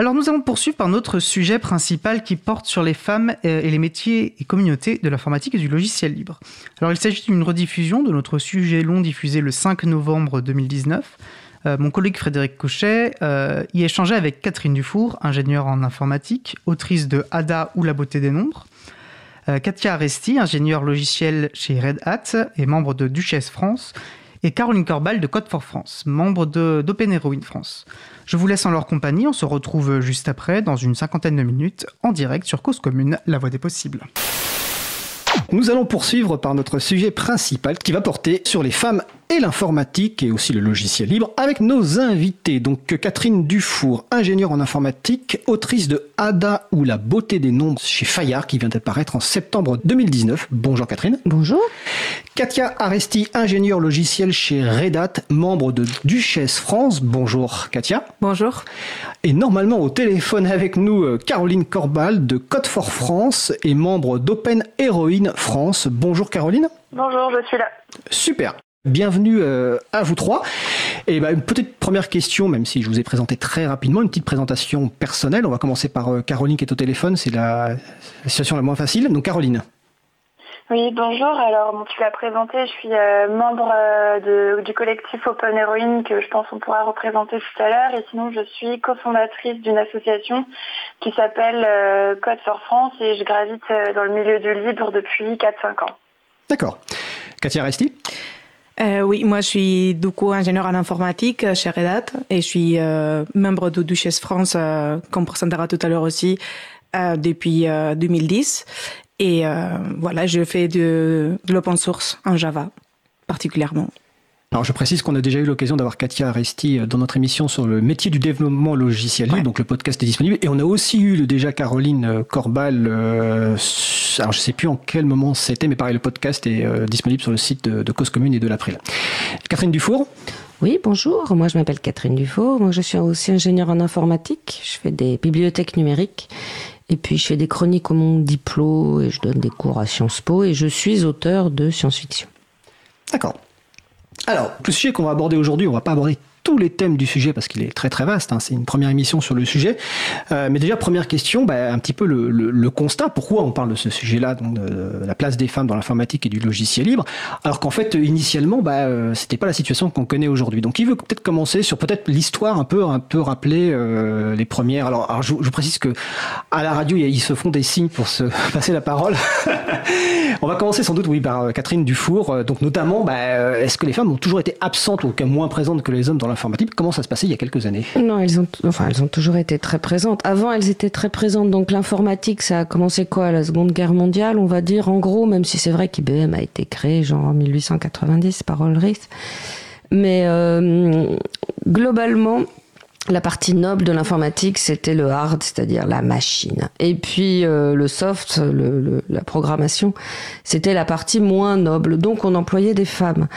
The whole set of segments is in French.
Alors nous allons poursuivre par notre sujet principal qui porte sur les femmes euh, et les métiers et communautés de l'informatique et du logiciel libre. Alors il s'agit d'une rediffusion de notre sujet long diffusé le 5 novembre 2019. Euh, mon collègue Frédéric Cochet euh, y échangeait avec Catherine Dufour, ingénieure en informatique, autrice de Ada ou la beauté des nombres. Katia Aresti, ingénieure logiciel chez Red Hat et membre de Duchesse France, et Caroline Corbal de Code for France, membre d'Open Heroine France. Je vous laisse en leur compagnie, on se retrouve juste après, dans une cinquantaine de minutes, en direct sur Cause Commune, la voix des possibles. Nous allons poursuivre par notre sujet principal qui va porter sur les femmes et l'informatique et aussi le logiciel libre avec nos invités. Donc Catherine Dufour, ingénieure en informatique, autrice de Ada ou la beauté des nombres chez Fayard qui vient d'apparaître en septembre 2019. Bonjour Catherine. Bonjour. Katia Aresti, ingénieure logiciel chez Red Hat, membre de Duchesse France. Bonjour Katia. Bonjour. Et normalement au téléphone avec nous euh, Caroline Corbal de Code for France et membre d'Open Heroine France. Bonjour Caroline. Bonjour, je suis là. Super. Bienvenue euh, à vous trois. Et bah, une petite première question, même si je vous ai présenté très rapidement, une petite présentation personnelle. On va commencer par euh, Caroline qui est au téléphone, c'est la, situation la moins facile. Donc Caroline. Oui, bonjour. Alors, tu l'as présenté, je suis euh, membre du collectif Open Heroine que je pense qu'on pourra représenter tout à l'heure. Et sinon, je suis cofondatrice d'une association qui s'appelle Code for France et je gravite dans le milieu du libre depuis 4-5 ans. D'accord. Katia Resti euh, oui, moi je suis du coup ingénieur en informatique euh, chez Red Hat et je suis euh, membre de Duchesse France, euh, comme présentera tout à l'heure aussi, euh, depuis 2010. Et voilà, je fais de, de l'open source en Java particulièrement. Alors je précise qu'on a déjà eu l'occasion d'avoir Katia Aresti euh, dans notre émission sur le métier du développement logiciel libre, donc le podcast est disponible. Et on a aussi eu déjà Caroline euh, Corbal, euh, alors je sais plus en quel moment c'était, mais pareil, le podcast est disponible sur le site de, Cause Commune et de l'April. Catherine Dufour oui, bonjour. Moi, je m'appelle Catherine Dufour. Moi, je suis aussi ingénieure en informatique. Je fais des bibliothèques numériques. Et puis, je fais des chroniques au monde diplôme et je donne des cours à Sciences Po et je suis auteur de science-fiction. D'accord. Alors, le sujet qu'on va aborder aujourd'hui, on va pas aborder tous les thèmes du sujet parce qu'il est très très vaste. Hein. C'est une première émission sur le sujet. Euh, mais déjà, première question, bah, un petit peu le, le, le, constat. Pourquoi on parle de ce sujet-là, donc de, la place des femmes dans l'informatique et du logiciel libre, alors qu'en fait, initialement, bah, euh, c'était pas la situation qu'on connaît aujourd'hui. Donc, il veut peut-être commencer sur peut-être l'histoire un peu un peu rappeler euh, les premières. Alors, alors je, je, précise que à la radio, ils se font des signes pour se passer la parole. on va commencer sans doute, oui, par euh, Catherine Dufour. Euh, donc, notamment, bah, est-ce que les femmes ont toujours été absentes ou moins présentes que les hommes dans l'informatique? Comment ça se passait il y a quelques années? Non, elles ont, enfin, elles ont toujours été très présentes. Avant, elles étaient très présentes. Donc l'informatique, ça a commencé quoi? La Seconde Guerre mondiale, on va dire, en gros, même si c'est vrai qu'IBM a été créé genre en 1890 par Ulrich. Mais euh, globalement, la partie noble de l'informatique, c'était le hard, c'est-à-dire la machine. Et puis euh, le soft, le, la programmation, c'était la partie moins noble. Donc on employait des femmes.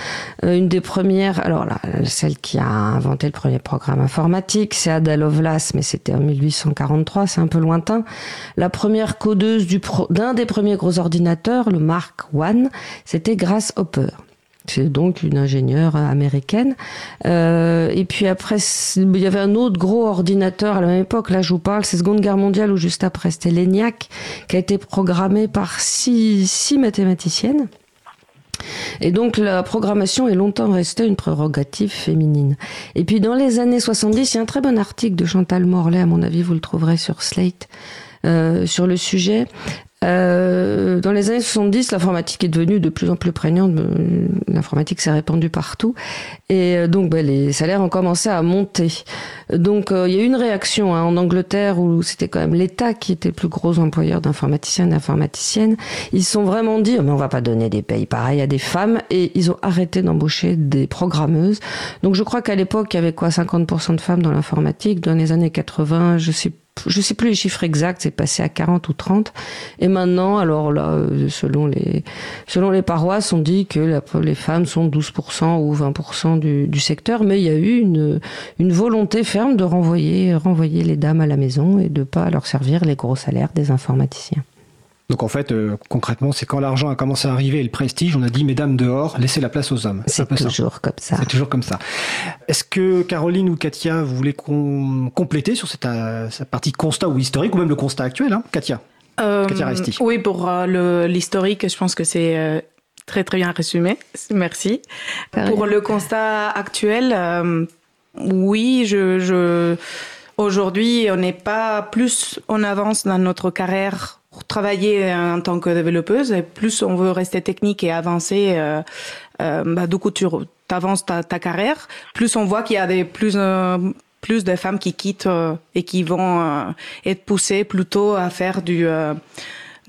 Euh, une des premières, alors là, celle qui a inventé le premier programme informatique, c'est Ada Lovelace, mais c'était en 1843, c'est un peu lointain. La première codeuse d'un des premiers gros ordinateurs, le Mark I, c'était Grace Hopper. C'est donc une ingénieure américaine. Euh, et puis après, il y avait un autre gros ordinateur à la même époque. Là, je vous parle, c'est Seconde Guerre mondiale ou juste après, c'était l'ENIAC, qui a été programmé par six, six mathématiciennes. Et donc la programmation est longtemps restée une prérogative féminine. Et puis dans les années 70, il y a un très bon article de Chantal Morlaix, à mon avis, vous le trouverez sur Slate, euh, sur le sujet, euh, dans les années 70, l'informatique est devenue de plus en plus prégnante. Euh, l'informatique s'est répandue partout. Et euh, donc, ben, les salaires ont commencé à monter. Donc, il y a eu une réaction hein, en Angleterre où c'était quand même l'État qui était le plus gros employeur d'informaticiens et d'informaticiennes. Ils se sont vraiment dit, mais on va pas donner des payes pareils à des femmes. Et ils ont arrêté d'embaucher des programmeuses. Donc, je crois qu'à l'époque, il y avait quoi? 50% de femmes dans l'informatique. Dans les années 80, je sais je sais plus les chiffres exacts, c'est passé à 40 ou 30. Et maintenant, alors là, euh, selon les, selon les paroisses, on dit que les femmes sont 12% ou 20% du, du, secteur, mais il y a eu une, une volonté ferme de renvoyer, renvoyer les dames à la maison et de pas leur servir les gros salaires des informaticiens. Donc en fait, euh, concrètement, c'est quand l'argent a commencé à arriver et le prestige, on a dit, mesdames dehors, laissez la place aux hommes. C'est toujours comme ça. C'est toujours comme ça. Est-ce que Caroline ou Katia, vous voulez compléter sur cette, partie constat ou historique, ou même le constat actuel, hein? Katia Katia Resti. Oui, pour l'historique, je pense que c'est très très bien résumé. Merci. Pour le constat actuel, oui, je, je aujourd'hui, on n'est pas plus en avance dans notre carrière pour travailler en tant que développeuse, et plus on veut rester technique et avancer, euh, euh, bah, du coup, tu avances ta, carrière, plus on voit qu'il y a des plus euh, plus de femmes qui quittent euh, et qui vont euh, être poussées plutôt à faire du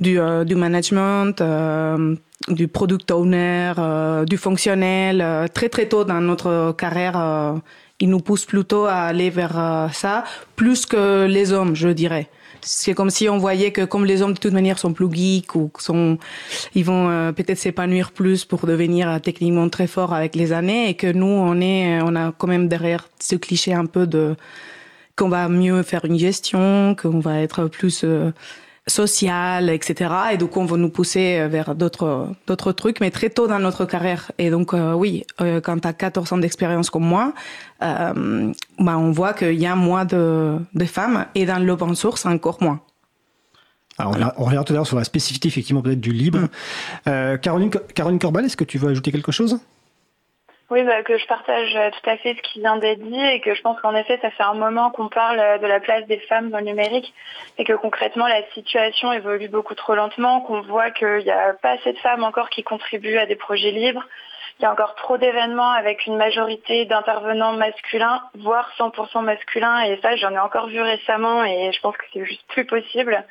du, du management, du product owner, du fonctionnel, très très tôt dans notre carrière il nous pousse plutôt à aller vers euh, ça, plus que les hommes, je dirais. C'est comme si on voyait que comme les hommes de toute manière sont plus geeks ou sont, ils vont euh, peut-être s'épanouir plus pour devenir euh, techniquement très forts avec les années et que nous on est, on a quand même derrière ce cliché un peu de qu'on va mieux faire une gestion, qu'on va être plus social, etc. Et donc on va nous pousser vers d'autres d'autres trucs, mais très tôt dans notre carrière. Et donc euh, oui, euh, quand tu as 14 ans d'expérience comme moi, euh, bah, on voit qu'il y a moins de, de femmes et dans l'open source encore moins. Alors, on revient tout à l'heure sur la spécificité effectivement peut-être du libre. Mm. Caroline, Caroline Corbal, est-ce que tu veux ajouter quelque chose? Oui, bah, que je partage euh, tout à fait ce qui vient d'être dit et que je pense qu'en effet, ça fait un moment qu'on parle euh, de la place des femmes dans le numérique et que concrètement, la situation évolue beaucoup trop lentement, qu'on voit qu'il n'y a pas assez de femmes encore qui contribuent à des projets libres, il y a encore trop d'événements avec une majorité d'intervenants masculins, voire 100% masculins, et ça j'en ai encore vu récemment et je pense que c'est juste plus possible.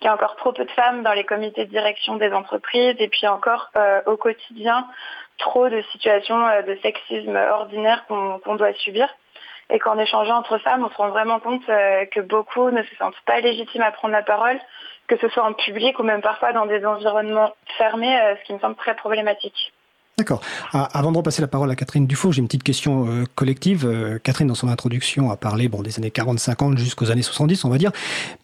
Il y a encore trop peu de femmes dans les comités de direction des entreprises et puis encore euh, au quotidien, trop de situations euh, de sexisme ordinaire qu'on doit subir. Et qu'en échangeant entre femmes, on se rend vraiment compte euh, que beaucoup ne se sentent pas légitimes à prendre la parole, que ce soit en public ou même parfois dans des environnements fermés, euh, ce qui me semble très problématique. D'accord. Ah, avant de repasser la parole à Catherine Dufault, j'ai une petite question euh, collective. Euh, Catherine, dans son introduction, a parlé des années 40-50 jusqu'aux années 70, on va dire.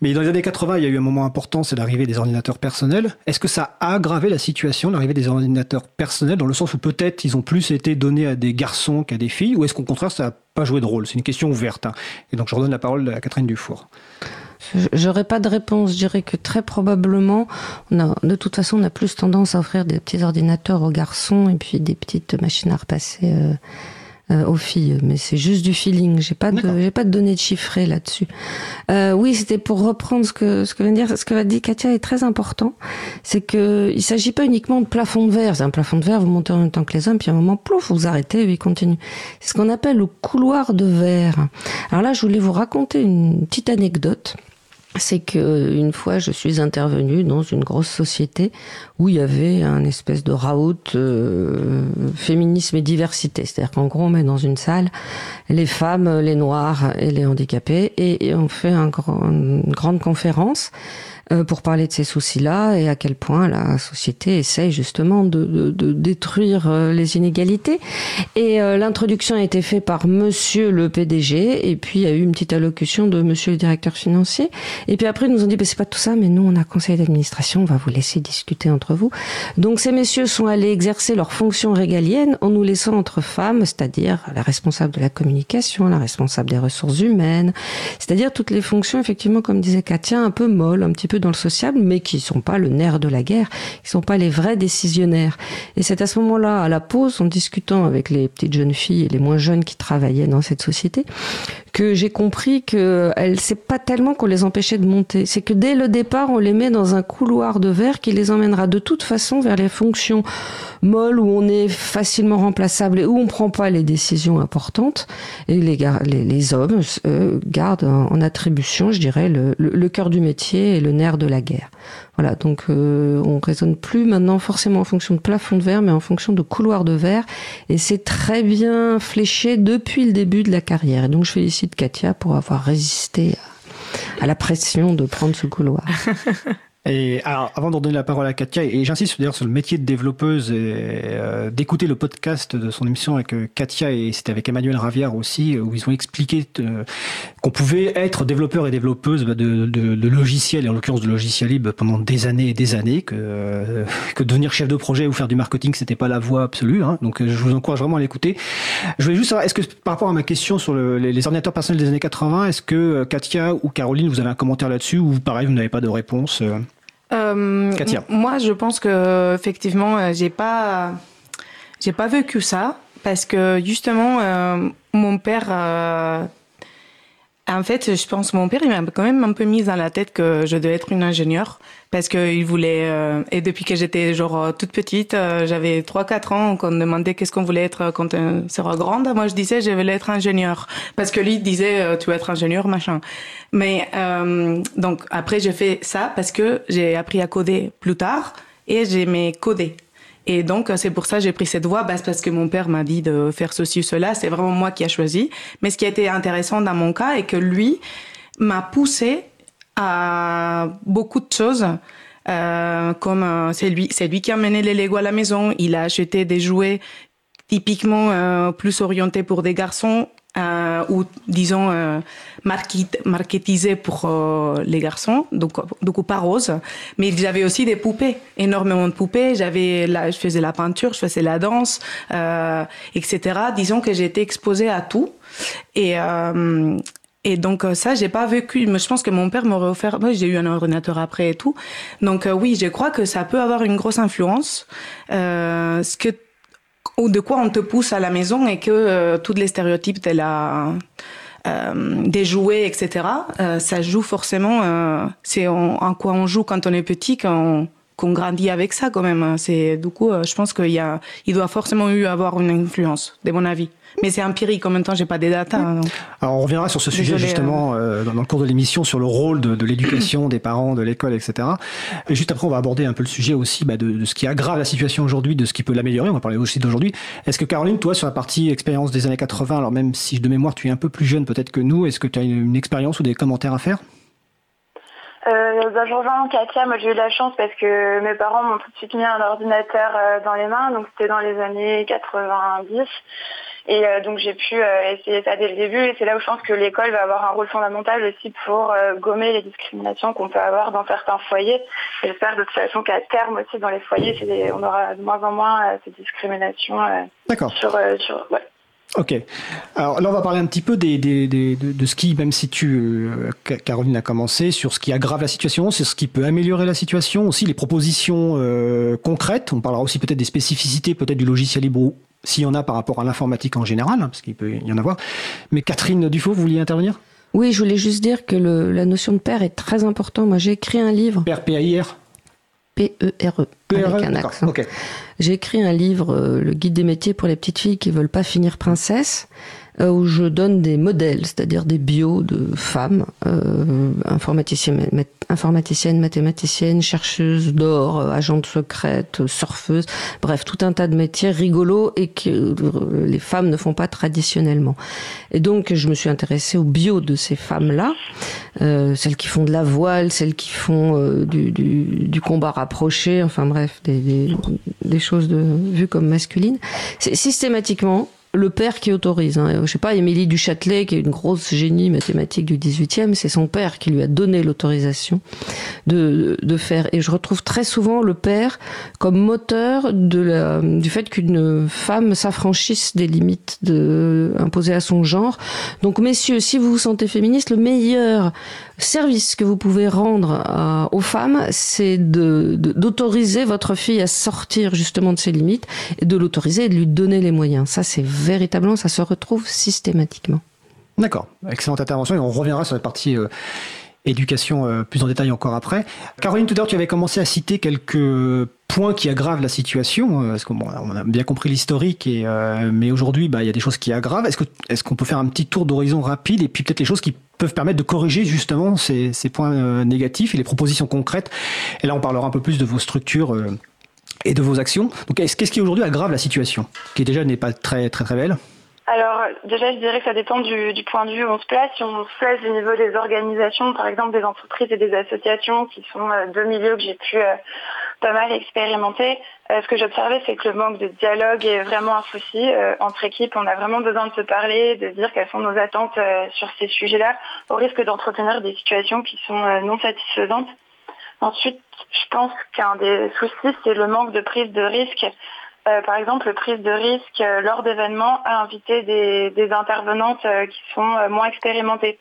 Mais dans les années 80, il y a eu un moment important, c'est l'arrivée des ordinateurs personnels. Est-ce que ça a aggravé la situation, l'arrivée des ordinateurs personnels, dans le sens où peut-être ils ont plus été donnés à des garçons qu'à des filles, ou est-ce qu'au contraire, ça n'a pas joué de rôle? C'est une question ouverte. Hein. Et donc, je redonne la parole à Catherine Dufour. J'aurais pas de réponse. Je dirais que très probablement, on a, de toute façon, on a plus tendance à offrir des petits ordinateurs aux garçons et puis des petites machines à repasser euh, euh, aux filles. Mais c'est juste du feeling. J'ai pas de, j'ai pas de données chiffrées là-dessus. Euh, oui, c'était pour reprendre ce que ce que vient dire, ce que va dire Katia est très important. C'est que il s'agit pas uniquement de plafond de verre. C'est un plafond de verre, vous montez en même temps que les hommes, puis à un moment, plouf, vous arrêtez, et il continue. C'est ce qu'on appelle le couloir de verre. Alors là, je voulais vous raconter une petite anecdote c'est que une fois je suis intervenue dans une grosse société où il y avait un espèce de raout euh, féminisme et diversité. C'est-à-dire qu'en gros on met dans une salle les femmes, les noirs et les handicapés et, on fait un une grande conférence euh, pour parler de ces soucis-là et à quel point la société essaye justement de, de, de détruire euh, les inégalités. Et euh, l'introduction a été faite par Monsieur le PDG et puis il y a eu une petite allocution de Monsieur le directeur financier. Et puis après ils nous ont dit bah, c'est pas tout ça, mais nous on a conseil d'administration, on va vous laisser discuter entre vous. Donc ces messieurs sont allés exercer leurs fonctions régaliennes en nous laissant entre femmes, c'est-à-dire la responsable de la communication, la responsable des ressources humaines, c'est-à-dire toutes les fonctions effectivement comme disait Katia un peu molles, un petit peu dans le sociable, mais qui sont pas le nerf de la guerre, qui sont pas les vrais décisionnaires. Et c'est à ce moment-là, à la pause, en discutant avec les petites jeunes filles et les moins jeunes qui travaillaient dans cette société, que j'ai compris que c'est pas tellement qu'on les empêchait de monter, c'est que dès le départ, on les met dans un couloir de verre qui les emmènera de toute façon vers les fonctions molles où on est facilement remplaçable et où on prend pas les décisions importantes. Et les, les, les hommes gardent en, attribution, je dirais, le, le, cœur du métier et le nerf de la guerre. Voilà, donc euh, on raisonne plus maintenant forcément en fonction de plafond de verre, mais en fonction de couloir de verre. Et c'est très bien fléché depuis le début de la carrière. Et donc je félicite Katia pour avoir résisté à, la pression de prendre ce couloir. Et alors, avant de donner la parole à Katia, et j'insiste d'ailleurs sur le métier de développeuse, euh, d'écouter le podcast de son émission avec euh, Katia, et c'était avec Emmanuel Ravière aussi, où ils ont expliqué euh, qu'on pouvait être développeur et développeuse bah, de, de, de, logiciels, et en l'occurrence de logiciels libres, pendant des années et des années, que, que devenir chef de projet ou faire du marketing, c'était pas la voie absolue. Hein, donc, je vous encourage vraiment à l'écouter. Je voulais juste savoir, est-ce que par rapport à ma question sur le, les, les, ordinateurs personnels des années 80, est-ce que Katia ou Caroline, vous avez un commentaire là-dessus, ou pareil, vous n'avez pas de réponse euh, moi, je pense que effectivement, euh, j'ai pas, j'ai pas vécu ça parce que justement, euh, mon père euh, en fait, je pense que mon père, il m'a quand même un peu mis dans la tête que je devais être une ingénieure parce qu'il voulait, euh, et depuis que j'étais genre euh, toute petite, euh, j'avais 3-4 ans, qu'on me demandait qu'est-ce qu'on voulait être quand on sera grande, moi je disais je voulais être ingénieur parce que lui disait tu vas être ingénieur, machin. Mais donc après j'ai fait ça parce que j'ai appris à coder plus tard et j'aimais coder. Et donc, c'est pour ça que j'ai pris cette voie, parce que mon père m'a dit de faire ceci ou cela. C'est vraiment moi qui a choisi. Mais ce qui a été intéressant dans mon cas est que lui m'a poussé à beaucoup de choses. Euh, comme euh, c'est lui, c'est lui qui a mené les Lego à la maison. Il a acheté des jouets typiquement euh, plus orientés pour des garçons euh, ou disons euh, market, marketisé pour euh, les garçons, donc beaucoup pas rose. Mais j'avais aussi des poupées, énormément de poupées. J'avais, la, je faisais la peinture, je faisais la danse, etc. Disons que été exposée à tout et et donc ça, j'ai pas vécu. Mais je pense que mon père m'aurait offert. Moi, j'ai eu un ordinateur après et tout. Donc oui, je crois que ça peut avoir une grosse influence. Euh, ce que ou de quoi on te pousse à la maison et que euh, tous les stéréotypes de la euh, des jouets, etc. Euh, ça joue forcément. Euh, c'est en, en, quoi on joue quand on est petit, quand qu'on grandit avec ça quand même. C'est du coup, euh, je pense qu'il y a, il doit forcément eu avoir une influence, de mon avis. Mais c'est empirique. En même temps, j'ai pas des datas. Hein, Alors, on reviendra sur ce sujet justement euh, dans, dans, le cours de l'émission sur le rôle de, de l'éducation des parents, de l'école, etc. Et juste après, on va aborder un peu le sujet aussi bah, de, de, ce qui aggrave la situation aujourd'hui, de ce qui peut l'améliorer. On va parler aussi d'aujourd'hui. Est-ce que Caroline, toi, sur la partie expérience des années 80, alors même si de mémoire tu es un peu plus jeune peut-être que nous, est-ce que tu as une, une expérience ou des commentaires à faire? Euh, bah, je rejoins Katia, moi j'ai eu de la chance parce que mes parents m'ont tout de suite mis un ordinateur euh, dans les mains, donc c'était dans les années 90. Et euh, donc j'ai pu euh, essayer ça dès le début et c'est là où je pense que l'école va avoir un rôle fondamental aussi pour euh, gommer les discriminations qu'on peut avoir dans certains foyers. J'espère de toute façon qu'à terme aussi dans les foyers, des, on aura de moins en moins ces discriminations sur... sur ouais. Ok. Alors là, on va parler un petit peu des, des, des de, de, ce qui, même si tu, euh, Caroline a commencé, sur ce qui aggrave la situation, c'est ce qui peut améliorer la situation, aussi les propositions euh, concrètes. On parlera aussi peut-être des spécificités, peut-être du logiciel libre, s'il y en a par rapport à l'informatique en général, hein, parce qu'il peut y en avoir. Mais Catherine Dufaux, vous vouliez intervenir? Oui, je voulais juste dire que le, la notion de père est très importante. Moi, j'ai écrit un livre. Père, P-A-I-R P-E-R-E. P-E-R-E avec un accent. Okay. J'ai écrit un livre, euh, Le guide des métiers pour les petites filles qui veulent pas finir princesse, euh, où je donne des modèles, c'est-à-dire des bios de femmes, euh, informaticiennes, informaticiennes, mathématiciennes, chercheuses d'or, euh, agentes secrètes, surfeuses, bref, tout un tas de métiers rigolos et que euh, les femmes ne font pas traditionnellement. Et donc, je me suis intéressée aux bios de ces femmes-là, euh, celles qui font de la voile, celles qui font euh, du, du, du, combat rapproché, enfin bref, des, des, choses de, vues comme masculines. Systématiquement, le père qui autorise. Hein. Je sais pas, Émilie du Châtelet, qui est une grosse génie mathématique du 18e, c'est son père qui lui a donné l'autorisation de, faire. Et je retrouve très souvent le père comme moteur du fait qu'une femme s'affranchisse des limites imposées à son genre. Donc, messieurs, si vous vous sentez féministe, le meilleur service que vous pouvez rendre à, aux femmes, c'est d'autoriser de, votre fille à sortir justement de ses limites et de l'autoriser et de lui donner les moyens. Ça, c'est véritablement, ça se retrouve systématiquement. D'accord, excellente intervention et on reviendra sur la partie euh, éducation euh, plus en détail encore après. Caroline, tout à tu avais commencé à citer quelques points qui aggravent la situation, euh, parce qu'on on a bien compris l'historique, euh, mais aujourd'hui, bah, il y a des choses qui aggravent. Est-ce qu'on peut faire un petit tour d'horizon rapide et puis peut-être les choses qui peuvent permettre de corriger justement ces, points négatifs et les propositions concrètes? Et là, on parlera un peu plus de vos structures. Et de vos actions. Donc, qu'est-ce qui aujourd'hui aggrave la situation, qui déjà n'est pas très très très belle? Alors déjà, je dirais que ça dépend du, point de vue où on se place. Si on se place au niveau des organisations, par exemple des entreprises et des associations qui sont euh, deux milieux que j'ai pu euh, pas mal expérimenter, euh, ce que j'observais, c'est que le manque de dialogue est vraiment un souci. entre équipes, on a vraiment besoin de se parler, de dire quelles sont nos attentes sur ces sujets-là, au risque d'entretenir des situations qui sont non satisfaisantes. Ensuite, je pense qu'un des soucis, c'est le manque de prise de risque euh, par exemple, prise de risque euh, lors d'événements à inviter des, intervenantes euh, qui sont moins expérimentées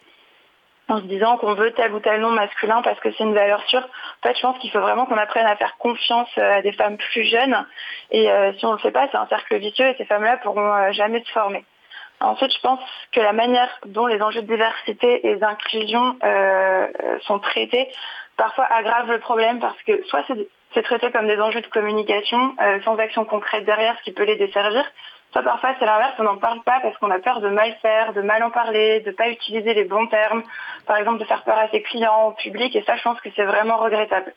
en se disant qu'on veut tel ou tel nom masculin parce que c'est une valeur sûre. En fait, je pense qu'il faut vraiment qu'on apprenne à faire confiance à des femmes plus jeunes. Et si on ne le fait pas, c'est un cercle vicieux et ces femmes-là pourront jamais se former. Ensuite, je pense que la manière dont les enjeux de diversité et d'inclusion sont traités parfois aggrave le problème parce que soit c'est c'est traité comme des enjeux de communication euh, sans action concrète derrière, ce qui peut les desservir. Soit parfois c'est l'inverse, on n'en parle pas parce qu'on a peur de mal faire, de mal en parler, de ne pas utiliser les bons termes, par exemple de faire peur à ses clients, au public, et ça je pense que c'est vraiment regrettable.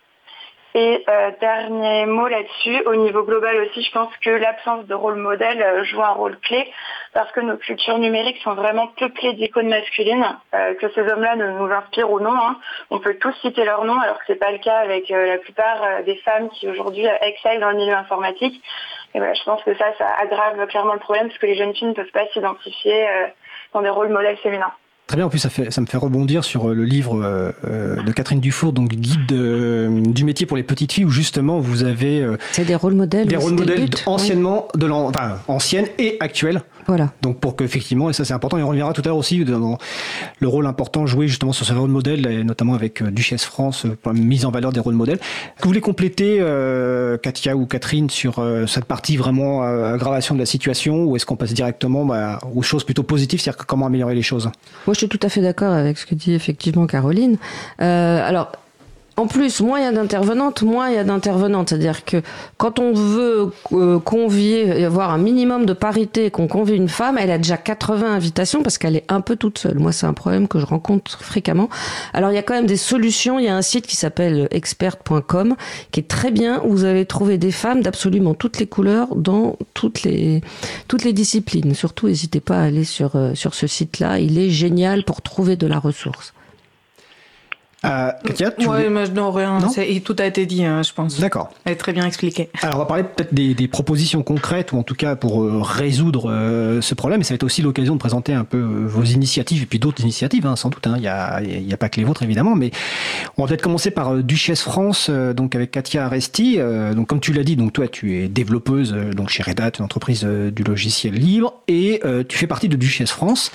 Et euh, dernier mot là-dessus, au niveau global aussi, je pense que l'absence de rôle modèle euh, joue un rôle clé parce que nos cultures numériques sont vraiment peuplées d'icônes masculines, euh, que ces hommes-là nous inspirent ou non. Hein. On peut tous citer leur nom alors que c'est pas le cas avec la plupart des femmes qui aujourd'hui excellent dans le milieu informatique. Et voilà, je pense que ça, ça aggrave clairement le problème parce que les jeunes filles ne peuvent pas s'identifier dans des rôles modèles féminins. Très bien, en plus ça, fait, ça me fait rebondir sur euh, le livre euh, euh, de Catherine Dufour, donc guide du métier pour les petites filles, où justement vous avez... c'est des rôles modèles. Des rôles modèles anciennement, de enfin, anciennes et actuelles. Voilà. Donc pour qu'effectivement, et ça c'est important, et on reviendra tout à l'heure aussi dans le rôle important joué justement sur ce rôle modèle, et notamment avec Duchesse France, pour la mise en valeur des rôles modèles. Que vous voulez compléter, Katia ou Catherine, sur cette partie vraiment aggravation de la situation, ou est-ce qu'on passe directement bah, aux choses plutôt positives, c'est-à-dire comment améliorer les choses? Je suis tout à fait d'accord avec ce que dit effectivement Caroline. Euh, alors, en plus, moins il y a d'intervenantes, moins il y a d'intervenantes. C'est-à-dire que quand on veut euh, convier, avoir un minimum de parité, qu'on convie une femme, elle a déjà 80 invitations parce qu'elle est un peu toute seule. Moi, c'est un problème que je rencontre fréquemment. Alors, il y a quand même des solutions. Il y a un site qui s'appelle expert.com qui est très bien où vous allez trouver des femmes d'absolument toutes les couleurs dans toutes les, toutes les disciplines. Surtout, n'hésitez pas à aller sur, euh, sur ce site-là. Il est génial pour trouver de la ressource. Euh, Katia, tu ouais, non, rien. tout a été dit, hein, je pense. D'accord. Elle est très bien expliquée. Alors, on va parler peut-être des, propositions concrètes, ou en tout cas pour euh, résoudre euh, ce problème. Et ça va être aussi l'occasion de présenter un peu vos initiatives, et puis d'autres initiatives, hein, sans doute. Hein. Il n'y a, y a, pas que les vôtres, évidemment. Mais on va peut-être commencer par Duchesse France, donc avec Katia Aresti. donc, comme tu l'as dit, donc toi, tu es développeuse donc chez Red Hat, une entreprise du logiciel libre, et tu fais partie de Duchesse France.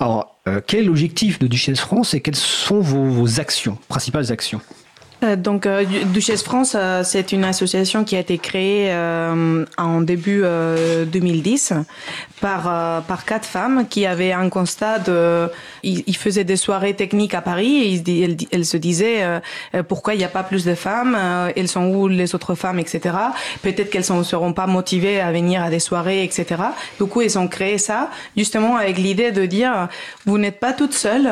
Alors, euh, quel est l'objectif de Duchesse France et quelles sont vos actions, principales actions? euh, donc, euh, Duchesse France, euh, c'est une association qui a été créée en début 2010 par par quatre femmes qui avaient un constat de, ils, faisaient des soirées techniques à Paris et elles, se disaient pourquoi il n'y a pas plus de femmes, elles sont où les autres femmes, etc. Peut-être qu'elles ne seront pas motivées à venir à des soirées, etc. Du coup, ils ont créé ça justement avec l'idée de dire vous n'êtes pas toutes seules.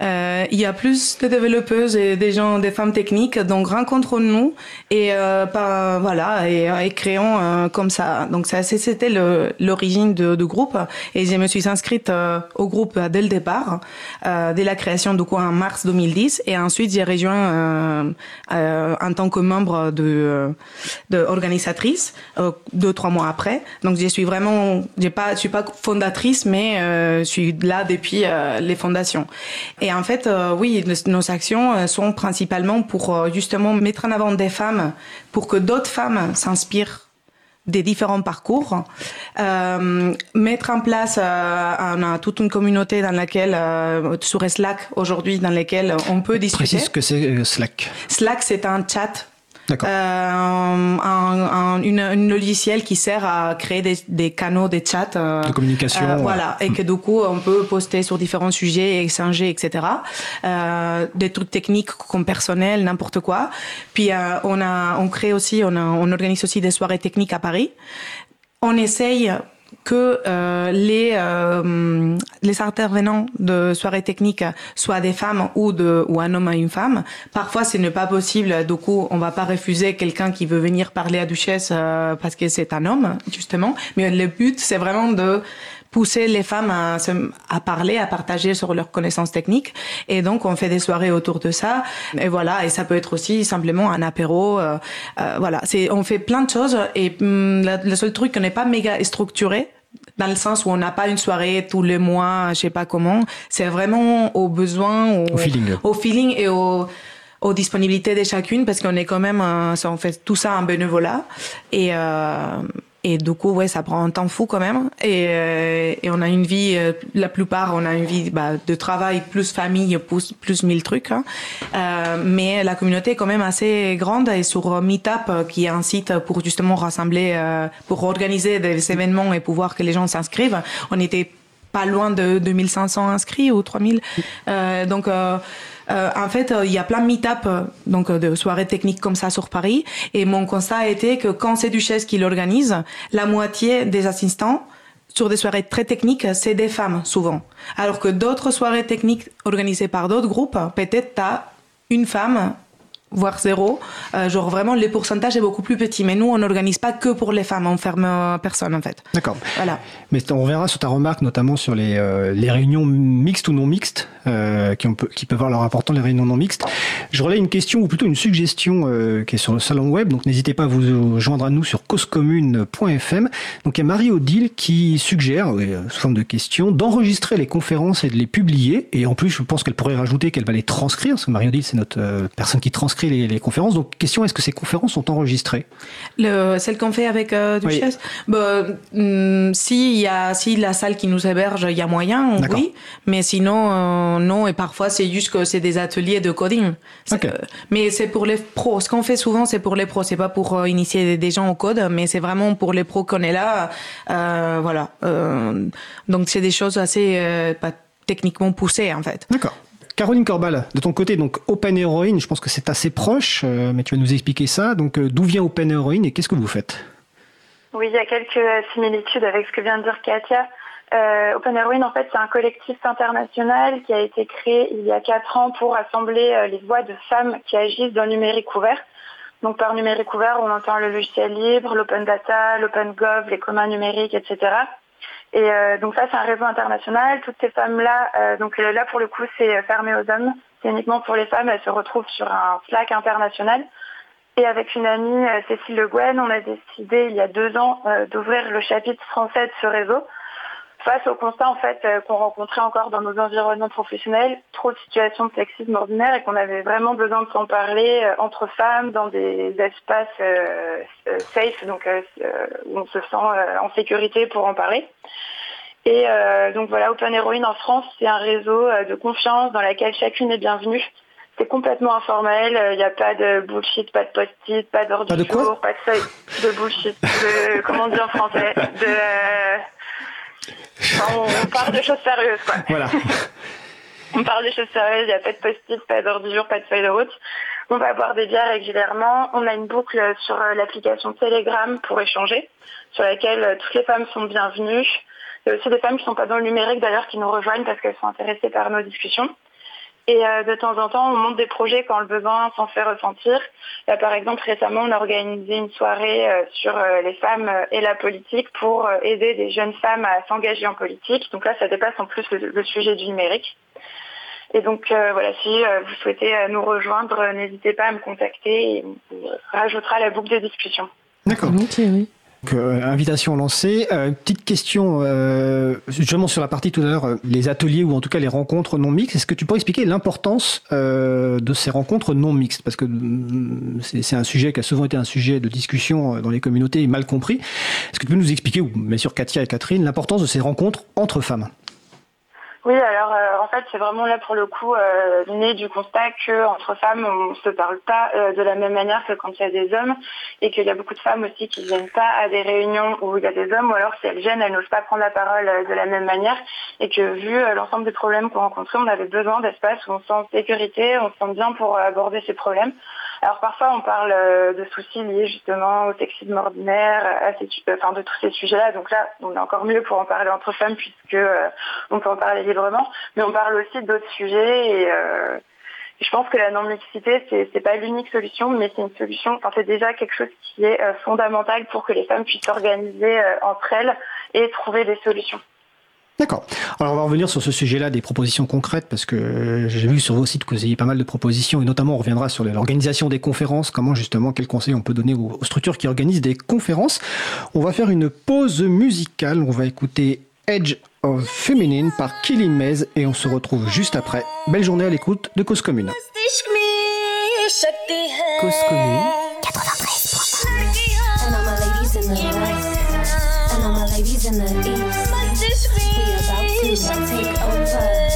Il y a plus de développeuses et des gens, des femmes techniques donc rencontrons-nous et euh, voilà et, et créons euh, comme ça. Donc ça c'était l'origine du groupe et je me suis inscrite euh, au groupe dès le départ, dès la création du coup en mars 2010 et ensuite j'ai rejoint en tant que membre de, de organisatrice deux trois mois après. Donc je suis vraiment j'ai pas je suis pas fondatrice mais je suis là depuis les fondations. En fait oui nos actions sont principalement pour euh, justement mettre en avant des femmes pour que d'autres femmes s'inspirent des différents parcours, euh, mettre en place euh, toute une communauté dans laquelle, sur Slack aujourd'hui, dans laquelle on peut discuter. Précise que c'est Slack. Slack, c'est un chat euh, un, une, logiciel qui sert à créer des, des canaux, des chats. Euh, de communication. Euh, voilà, et que du coup, on peut poster sur différents sujets, échanger, etc. Euh, des trucs techniques comme personnel, n'importe quoi. Puis on a, on crée aussi, on, a, on organise aussi des soirées techniques à Paris. On essaye que euh, les euh, les intervenants de soirées techniques soient des femmes ou de ou un homme à une femme. Parfois, ce n'est pas possible. Du coup, on va pas refuser quelqu'un qui veut venir parler à Duchesse euh, parce que c'est un homme, justement. Mais le but, c'est vraiment de pousser les femmes à, à parler, à partager sur leurs connaissances techniques. Et donc, on fait des soirées autour de ça. Et voilà, et ça peut être aussi simplement un apéro. Euh, euh, voilà, c'est on fait plein de choses. Et hum, le seul truc qu'on n'est pas méga structuré, dans le sens où on n'a pas une soirée tous les mois, je sais pas comment. C'est vraiment au besoin, au, feeling, au feeling et au aux disponibilités de chacune parce qu'on est quand même, on fait tout ça en bénévolat et euh, et du coup, ouais, ça prend un temps fou quand même. Et, euh, on a une vie, euh, la plupart, on a une vie bah, de travail plus famille, plus, mille trucs. Hein. Euh, mais la communauté est quand même assez grande. Et sur Meetup, qui est un site pour justement rassembler, pour organiser des événements et pouvoir que les gens s'inscrivent, on était pas loin de 2500 inscrits ou 3000. Euh, donc euh, en fait, euh, il y a plein de meet-up, euh, donc de soirées techniques comme ça sur Paris. Et mon constat a été que quand c'est Duchesse qui l'organise, la moitié des assistants sur des soirées très techniques, c'est des femmes souvent. Alors que d'autres soirées techniques organisées par d'autres groupes, peut-être t'as une femme voire zéro. Euh, genre vraiment, le pourcentage est beaucoup plus petit. Mais nous, on n'organise pas que pour les femmes, on ferme euh, personne en fait. D'accord. Voilà. Mais on reviendra sur ta remarque, notamment sur les, euh, les réunions mixtes ou non mixtes, euh, qui, peuvent avoir leur important, les réunions non mixtes. Je relais une question, ou plutôt une suggestion euh, qui est sur le salon web, donc n'hésitez pas à vous joindre à nous sur causecommune.fm. Donc il y a Marie-Odile qui suggère, sous forme de question, d'enregistrer les conférences et de les publier. Et en plus, je pense qu'elle pourrait rajouter qu'elle va les transcrire, parce que Marie-Odile, c'est notre personne qui transcrit les, conférences. Donc, question, est-ce que ces conférences sont enregistrées? Le, Celles qu'on fait avec euh, Duchesse? Bah, hmm, si, y a, si la salle qui nous héberge, il y a moyen, oui. Mais sinon, euh, non. Et parfois, c'est juste que c'est des ateliers de coding. Euh, mais c'est pour les pros. Ce qu'on fait souvent, c'est pour les pros. C'est pas pour initier des gens au code, mais c'est vraiment pour les pros qu'on est là. voilà. donc, c'est des choses assez pas techniquement poussées, en fait. D'accord. Caroline Corbal, de ton côté, donc Open Heroine, je pense que c'est assez proche, euh, mais tu vas nous expliquer ça. Donc, euh, d'où vient Open Heroine et qu'est-ce que vous faites? Oui, il y a quelques similitudes avec ce que vient de dire Katia. Euh, Open Heroine, en fait, c'est un collectif international qui a été créé il y a quatre ans pour assembler les voix de femmes qui agissent dans le numérique ouvert. Donc, par numérique ouvert, on entend le logiciel libre, l'open data, l'open gov, les communs numériques, etc. Et euh, donc ça, c'est un réseau international. Toutes ces femmes-là, euh, donc euh, là pour le coup, c'est fermé aux hommes. C'est uniquement pour les femmes. Elles se retrouvent sur un Slack international. Et avec une amie, Cécile Le Guen, on a décidé il y a deux ans d'ouvrir le chapitre français de ce réseau face au constat en fait euh, qu'on rencontrait encore dans nos environnements professionnels, trop de situations de sexisme ordinaire et qu'on avait vraiment besoin de s'en parler euh, entre femmes dans des espaces euh, safe, donc où on se sent en sécurité pour en parler. Et donc voilà, Open Heroine en France, c'est un réseau de confiance dans lequel chacune est bienvenue. C'est complètement informel, il n'y a pas de bullshit, pas de post-it, pas d'ordre du jour, pas de feuille de bullshit, de, comment on dit en français, de on, parle de choses sérieuses, quoi. Voilà. on parle de choses sérieuses, il n'y a pas de post-it, pas d'ordre du jour, pas de feuille de route. On va boire des bières régulièrement. On a une boucle sur euh, l'application Telegram pour échanger, sur laquelle euh, toutes les femmes sont bienvenues. Il y a aussi des femmes qui ne sont pas dans le numérique d'ailleurs qui nous rejoignent parce qu'elles sont intéressées par nos discussions. Et euh, de temps en temps, on monte des projets quand le besoin s'en fait ressentir. par exemple, récemment, on a organisé une soirée euh, sur euh, les femmes et la politique pour aider des jeunes femmes à s'engager en politique. Donc là, ça dépasse en plus le, sujet du numérique. Et donc voilà, si vous souhaitez nous rejoindre, n'hésitez pas à me contacter et on rajoutera la boucle de discussion. D'accord. oui. Donc, euh, invitation lancée. Euh, petite question, euh, justement sur la partie tout à l'heure, les ateliers ou en tout cas les rencontres non mixtes. Est-ce que tu pourrais expliquer l'importance de ces rencontres non mixtes? Parce que mm, c'est un sujet qui a souvent été un sujet de discussion dans les communautés et mal compris. Est-ce que tu peux nous expliquer, ou bien sûr Katia et Catherine, l'importance de ces rencontres entre femmes? Oui, alors euh, en fait, c'est vraiment là pour le coup euh, né du constat que entre femmes, on se parle pas euh, de la même manière que quand il y a des hommes, et qu'il y a beaucoup de femmes aussi qui viennent pas à des réunions où il y a des hommes, ou alors si elles viennent, elles n'osent pas prendre la parole de la même manière, et que vu l'ensemble des problèmes qu'on rencontrait, on avait besoin d'espace où on se sent en sécurité, on se sent bien pour aborder ces problèmes. Alors parfois on parle euh, de soucis liés justement au sexisme ordinaire, à ces, enfin de tous ces sujets-là. Donc là, on est encore mieux pour en parler entre femmes puisque euh, on peut en parler librement. Mais on parle aussi d'autres sujets et euh, je pense que la non-mixité, c'est, n'est pas l'unique solution, mais c'est une solution, enfin, c'est déjà quelque chose qui est fondamental pour que les femmes puissent s'organiser entre elles et trouver des solutions. D'accord. Alors on va revenir sur ce sujet-là des propositions concrètes parce que j'ai vu sur vos sites que vous ayez pas mal de propositions et notamment on reviendra sur l'organisation des conférences, comment justement, quels conseils on peut donner aux, structures qui organisent des conférences. On va faire une pause musicale, on va écouter Edge of Feminine par Killing Maze et on se retrouve juste après. Belle journée à l'écoute de Cause Commune. Cause Commune 93 take over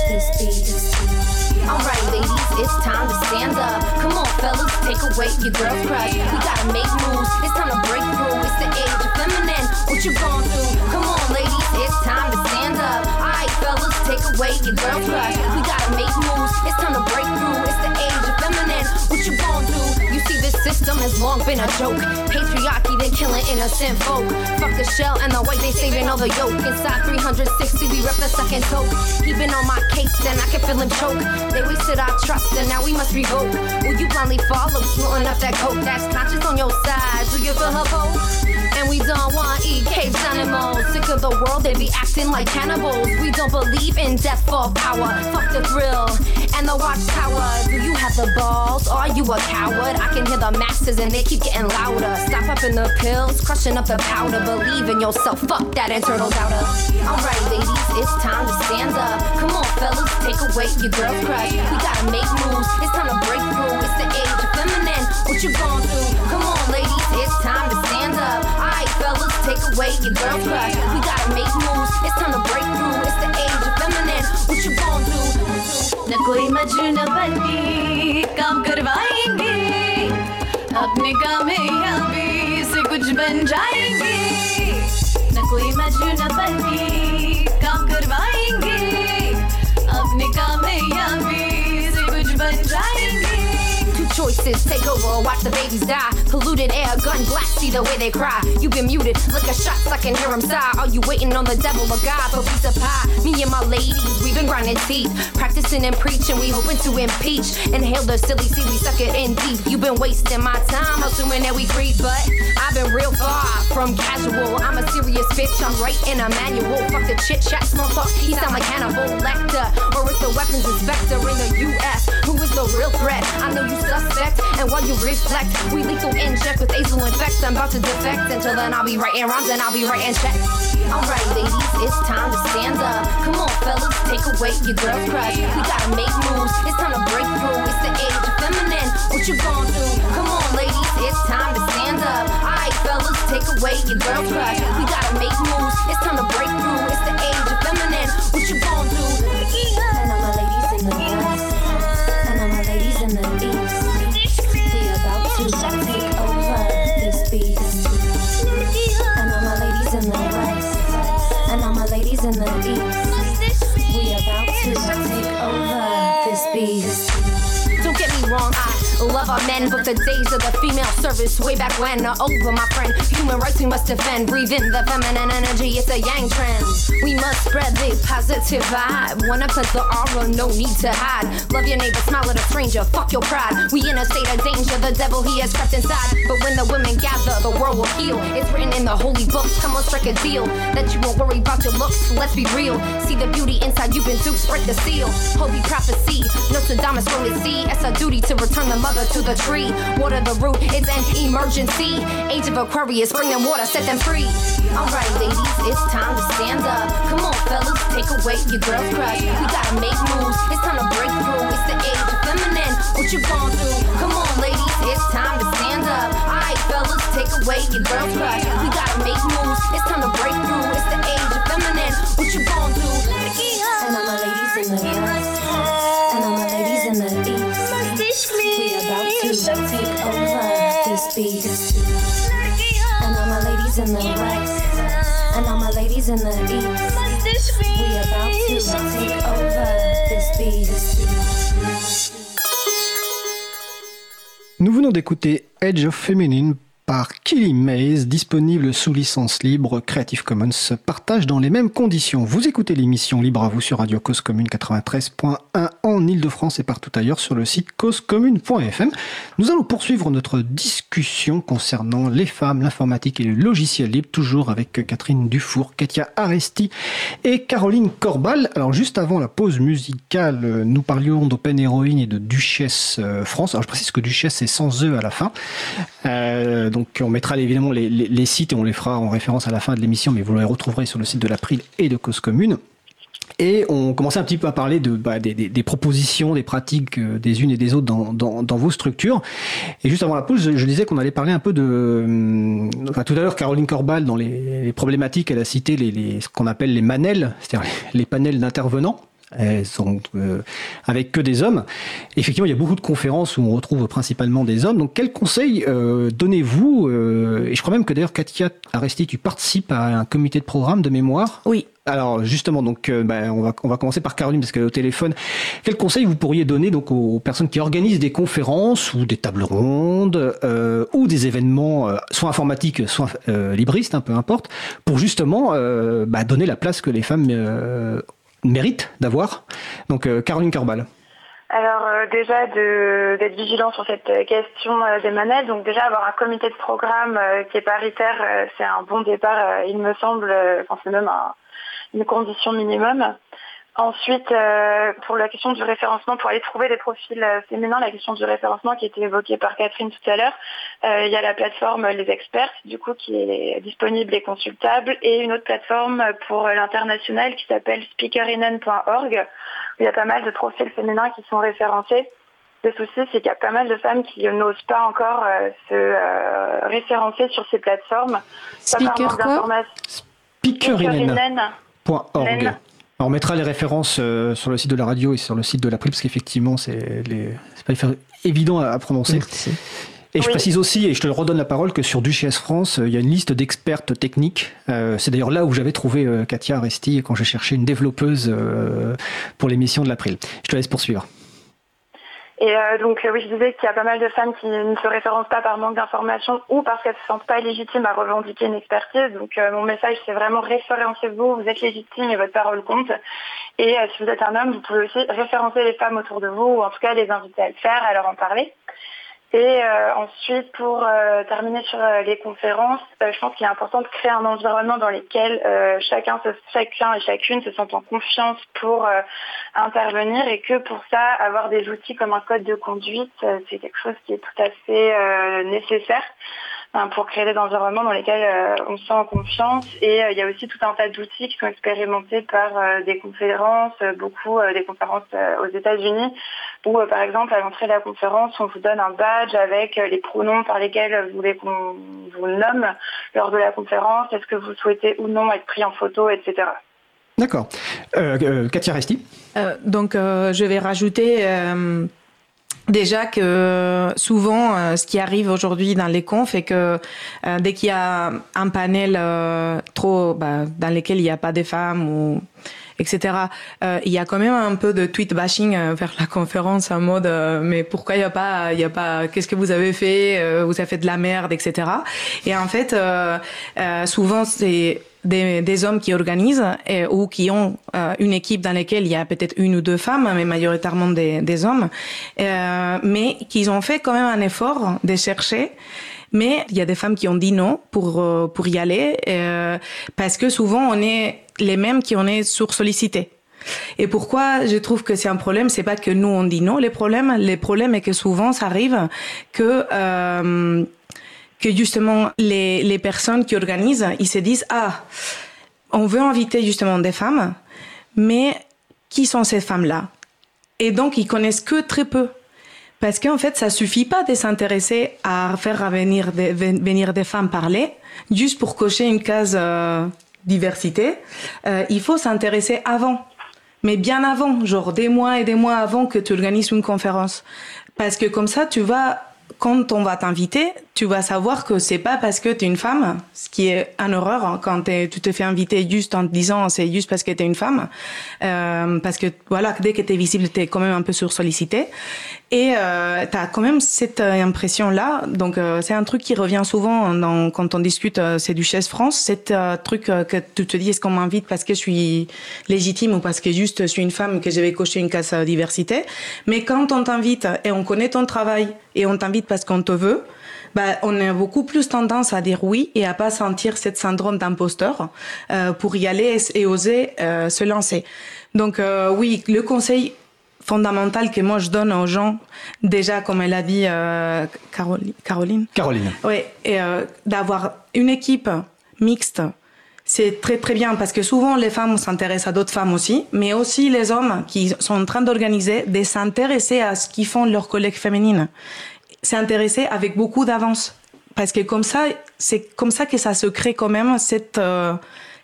this beat. Alright, ladies, it's time to stand up. Come on, fellas, take away your girl's crush. We gotta make moves. It's time to break through. It's the age of feminine. What you going through? Come on, ladies, it's time to stand up. Alright, fellas, take away your girl's crush. We gotta make moves. It's time to break through. It's the age of feminine. What you going through? You see, this system has long been a joke. Patriarchy, they killing innocent folk. Fuck the shell and the white, they saving all the yolk. Inside 360, we rep the second toke. He been on my case, and I can feel him choke. They wasted our trust, and now we must revoke. Will you blindly follow, snorting up that coat? that's conscious on your side? Do you feel her poke? And we don't want eat caged animals. Sick of the world, they be acting like cannibals. We don't believe in death for power. Fuck the thrill and the watchtower. Do you have the balls? Are you a coward? I can hear the masses and they keep getting louder. Stop up in the pills, crushing up the powder. Believe in yourself, fuck that internal doubter. Alright, ladies, it's time to stand up. Come on, fellas, take away your girl crush. We gotta make moves, it's time to break through. It's the age of feminine. What you going through? Come on, ladies, it's time to stand up. Alright, fellas, take away your girl's crush. We gotta make moves, it's time to break through. It's the age of feminine. What you going through? न कोई मजनू बनी काम करवाएँगे अपने कामयाबी से कुछ बन जाएँगे न कोई मजनू बनी choices take over, watch the babies die. Polluted air, gun blast, see the way they cry. You been muted, lick a shot, I can hear them sigh. Are you waiting on the devil or God for piece of pie? Me and my ladies, we've been grinding teeth, practicing and preaching, we hoping to impeach. Inhale the silly seed, we suck it in deep. you been wasting my time, assuming that we creep, but I've been real far from casual. I'm a serious bitch, I'm writing a manual. Fuck the chit chat, small talk, he sound like Hannibal Lecter, or it's the weapons inspector in the U.S. Who is the real threat? I know you suck suspect. And while you reflect, we lethal inject with azul infect. I'm about to defect. Until then, I'll be writing rhymes and I'll be writing checks. Alright, ladies, it's time to stand up. Come on, fellas, take away your girl's crush. We gotta make moves. It's time to break through. It's the age of feminine. What you going through? Come on, ladies, it's time to stand up. Alright, fellas, take away your girl's crush. We gotta make moves. It's time to break through. It's the age of feminine. What you going through? And all my ladies in the west. And all my ladies in the east. Men, but the days of the female service way back when are over, my friend. Human rights we must defend. Breathe in the feminine energy, it's a yang trend. We must spread the positive vibe. Wanna cleanse the aura, no need to hide. Love your neighbor, smile at a stranger, fuck your pride. We in a state of danger, the devil he has crept inside. But when the women gather, the world will heal. It's written in the holy books, come on, strike a deal. That you won't worry about your looks, let's be real. See the beauty inside, you've been duped, break the seal. Holy prophecy, Nostradamus from the sea. It's our duty to return the mother to the tree. Water the root, it's an emergency. Age of Aquarius, bring them water, set them free. Alright, ladies, it's time to stand up. Come on, fellas, take away your girl's crush. We gotta make moves, it's time to break through. It's the age of feminine, what you going through? Come on, ladies, it's time to stand up. Alright, fellas, take away your girl's crush. We gotta make moves, it's time to break through. It's the age of feminine, what you going through? And all my ladies in the west, and all my ladies in the east. We about to take over this beat. And all my ladies in the west, and all my ladies in the east. We about to take over this beat. Nous venons d'écouter Edge of Feminine par Killy Maze, disponible sous licence libre Creative Commons, partage dans les mêmes conditions. Vous écoutez l'émission Libre à vous sur Radio Cause Commune 93.1 en Ile-de-France et partout ailleurs sur le site causecommune.fm. Nous allons poursuivre notre discussion concernant les femmes, l'informatique et le logiciel libre, toujours avec Catherine Dufour, Katia Aresti et Caroline Corbal. Alors juste avant la pause musicale, nous parlions d'Open Heroine et de Duchesse euh, France. Alors je précise que Duchesse c'est sans E à la fin. Euh, donc on mettra évidemment les, sites et on les fera en référence à la fin de l'émission, mais vous les retrouverez sur le site de l'April et de Cause Commune. Et on commençait un petit peu à parler bah, des, propositions, des pratiques euh, des unes et des autres dans, vos structures. Et juste avant la pause, je, disais qu'on allait parler un peu de... Euh, enfin, tout à l'heure, Caroline Corbal, dans les, problématiques, elle a cité ce qu'on appelle les manels, c'est-à-dire les panels d'intervenants elles sont euh, avec que des hommes. Effectivement, il y a beaucoup de conférences où on retrouve principalement des hommes. Donc, quels conseils euh, donnez-vous euh, Et je crois même que d'ailleurs, Katia Aresti, tu participes à un comité de programme de mémoire? Oui. Alors justement, donc ben, on va on va commencer par Caroline parce qu'elle est au téléphone. Quels conseils vous pourriez donner donc aux personnes qui organisent des conférences ou des tables rondes ou des événements soit informatiques, soit libristes, hein, peu importe, pour justement bah, donner la place que les femmes mérite d'avoir. Donc euh, Caroline Carbal. Alors euh, déjà d'être vigilant sur cette question euh, des manettes. Donc déjà avoir un comité de programme qui est paritaire, c'est un bon départ, il me semble. Enfin c'est même une condition minimum. Ensuite, euh, pour la question du référencement, pour aller trouver des profils euh, féminins, la question du référencement qui a été évoquée par Catherine tout à l'heure, euh, il y a la plateforme Les Experts, du coup, qui est disponible et consultable, et une autre plateforme pour l'international qui s'appelle speakerinen.org, où il y a pas mal de profils féminins qui sont référencés. Le souci, c'est qu'il y a pas mal de femmes qui n'osent pas encore se référencer sur ces plateformes. Speaker quoi? Speakerinen.org on mettra les références euh, sur le site de la radio et sur le site de l'April, parce qu'effectivement, c'est les... pas évident à, prononcer. Et je précise aussi, et je te redonne la parole, que sur Duchesse France, euh, il y a une liste d'expertes techniques. Euh, c'est d'ailleurs là où j'avais trouvé Katia Resti quand j'ai cherché une développeuse pour l'émission de l'April. Je te laisse poursuivre. Et euh, donc euh, oui, je disais qu'il y a pas mal de femmes qui ne se référencent pas par manque d'informations ou parce qu'elles se sentent pas légitimes à revendiquer une expertise. Donc euh, mon message, c'est vraiment référencez-vous, vous êtes légitime et votre parole compte. Et si vous êtes un homme, vous pouvez aussi référencer les femmes autour de vous ou en tout cas les inviter à le faire, à leur en parler. Et euh, ensuite, pour euh, terminer sur euh, les conférences, je pense qu'il est important de créer un environnement dans lequel chacun, chacun et chacune se sentent en confiance pour intervenir et que pour ça, avoir des outils comme un code de conduite, c'est quelque chose qui est tout à fait nécessaire pour créer des environnements dans lesquels euh, on se sent en confiance. Et euh, il y a aussi tout un tas d'outils qui sont expérimentés par euh, des conférences, beaucoup des conférences aux États-Unis, où par exemple à l'entrée de la conférence, on vous donne un badge avec les pronoms par lesquels vous voulez qu'on vous nomme lors de la conférence, est-ce que vous souhaitez ou non être pris en photo, etc. D'accord. Katia Resti? Donc je vais rajouter Déjà que souvent, euh, ce qui arrive aujourd'hui dans les confs est que euh, dès qu'il y a un panel euh, trop bah, dans lequel il n'y a pas de femmes ou etc. il y a quand même un peu de tweet bashing vers la conférence en mode mais pourquoi il n'y a pas il y a pas qu'est-ce que vous avez fait vous avez fait de la merde etc. Et en fait souvent c'est des, des, hommes qui organisent et, ou qui ont euh, une équipe dans laquelle il y a peut-être une ou deux femmes, mais majoritairement des, des hommes, euh, mais qu'ils ont fait quand même un effort de chercher. Mais il y a des femmes qui ont dit non pour euh, pour y aller euh, parce que souvent on est les mêmes qui on est sursollicités. Et pourquoi je trouve que c'est un problème, c'est pas que nous on dit non. Les problèmes, les problèmes est que souvent ça arrive que euh, que justement les, les personnes qui organisent, ils se disent ah, on veut inviter justement des femmes, mais qui sont ces femmes-là? Et donc ils connaissent que très peu. Parce qu'en fait, ça suffit pas de s'intéresser à faire venir des, venir des femmes parler, juste pour cocher une case euh, diversité. Euh, il faut s'intéresser avant, mais bien avant, genre des mois et des mois avant que tu organises une conférence. Parce que comme ça, tu vas quand on va t'inviter, tu vas savoir que c'est pas parce que tu es une femme, ce qui est un horreur hein, quand tu te fais inviter juste en te disant c'est juste parce que tu es une femme, euh, parce que voilà, dès que tu visible, tu es quand même un peu sursollicité. Et euh, tu quand même cette euh, impression-là. Donc euh, c'est un truc qui revient souvent dans, quand on discute, euh, c'est du Chaise France, c'est un truc que tu te dis est-ce qu'on m'invite parce que je suis légitime ou parce que juste je suis une femme que je vais cocher une case diversité? Mais quand on t'invite et on connaît ton travail et on t'invite parce qu'on te veut, bah, on a beaucoup plus tendance à dire oui et à pas sentir cette syndrome d'imposteur euh, pour y aller et oser euh, se lancer. Donc euh, oui, le conseil fondamental que moi je donne aux gens, déjà comme elle a dit euh, Caroline, Caroline, Caroline. oui, et euh, d'avoir une équipe mixte. C'est très très bien parce que souvent les femmes s'intéressent à d'autres femmes aussi, mais aussi les hommes qui sont en train d'organiser, de s'intéresser à ce qu'ils font leurs collègues féminines s'est intéressé avec beaucoup d'avance. Parce que comme ça, c'est comme ça que ça se crée quand même cette euh,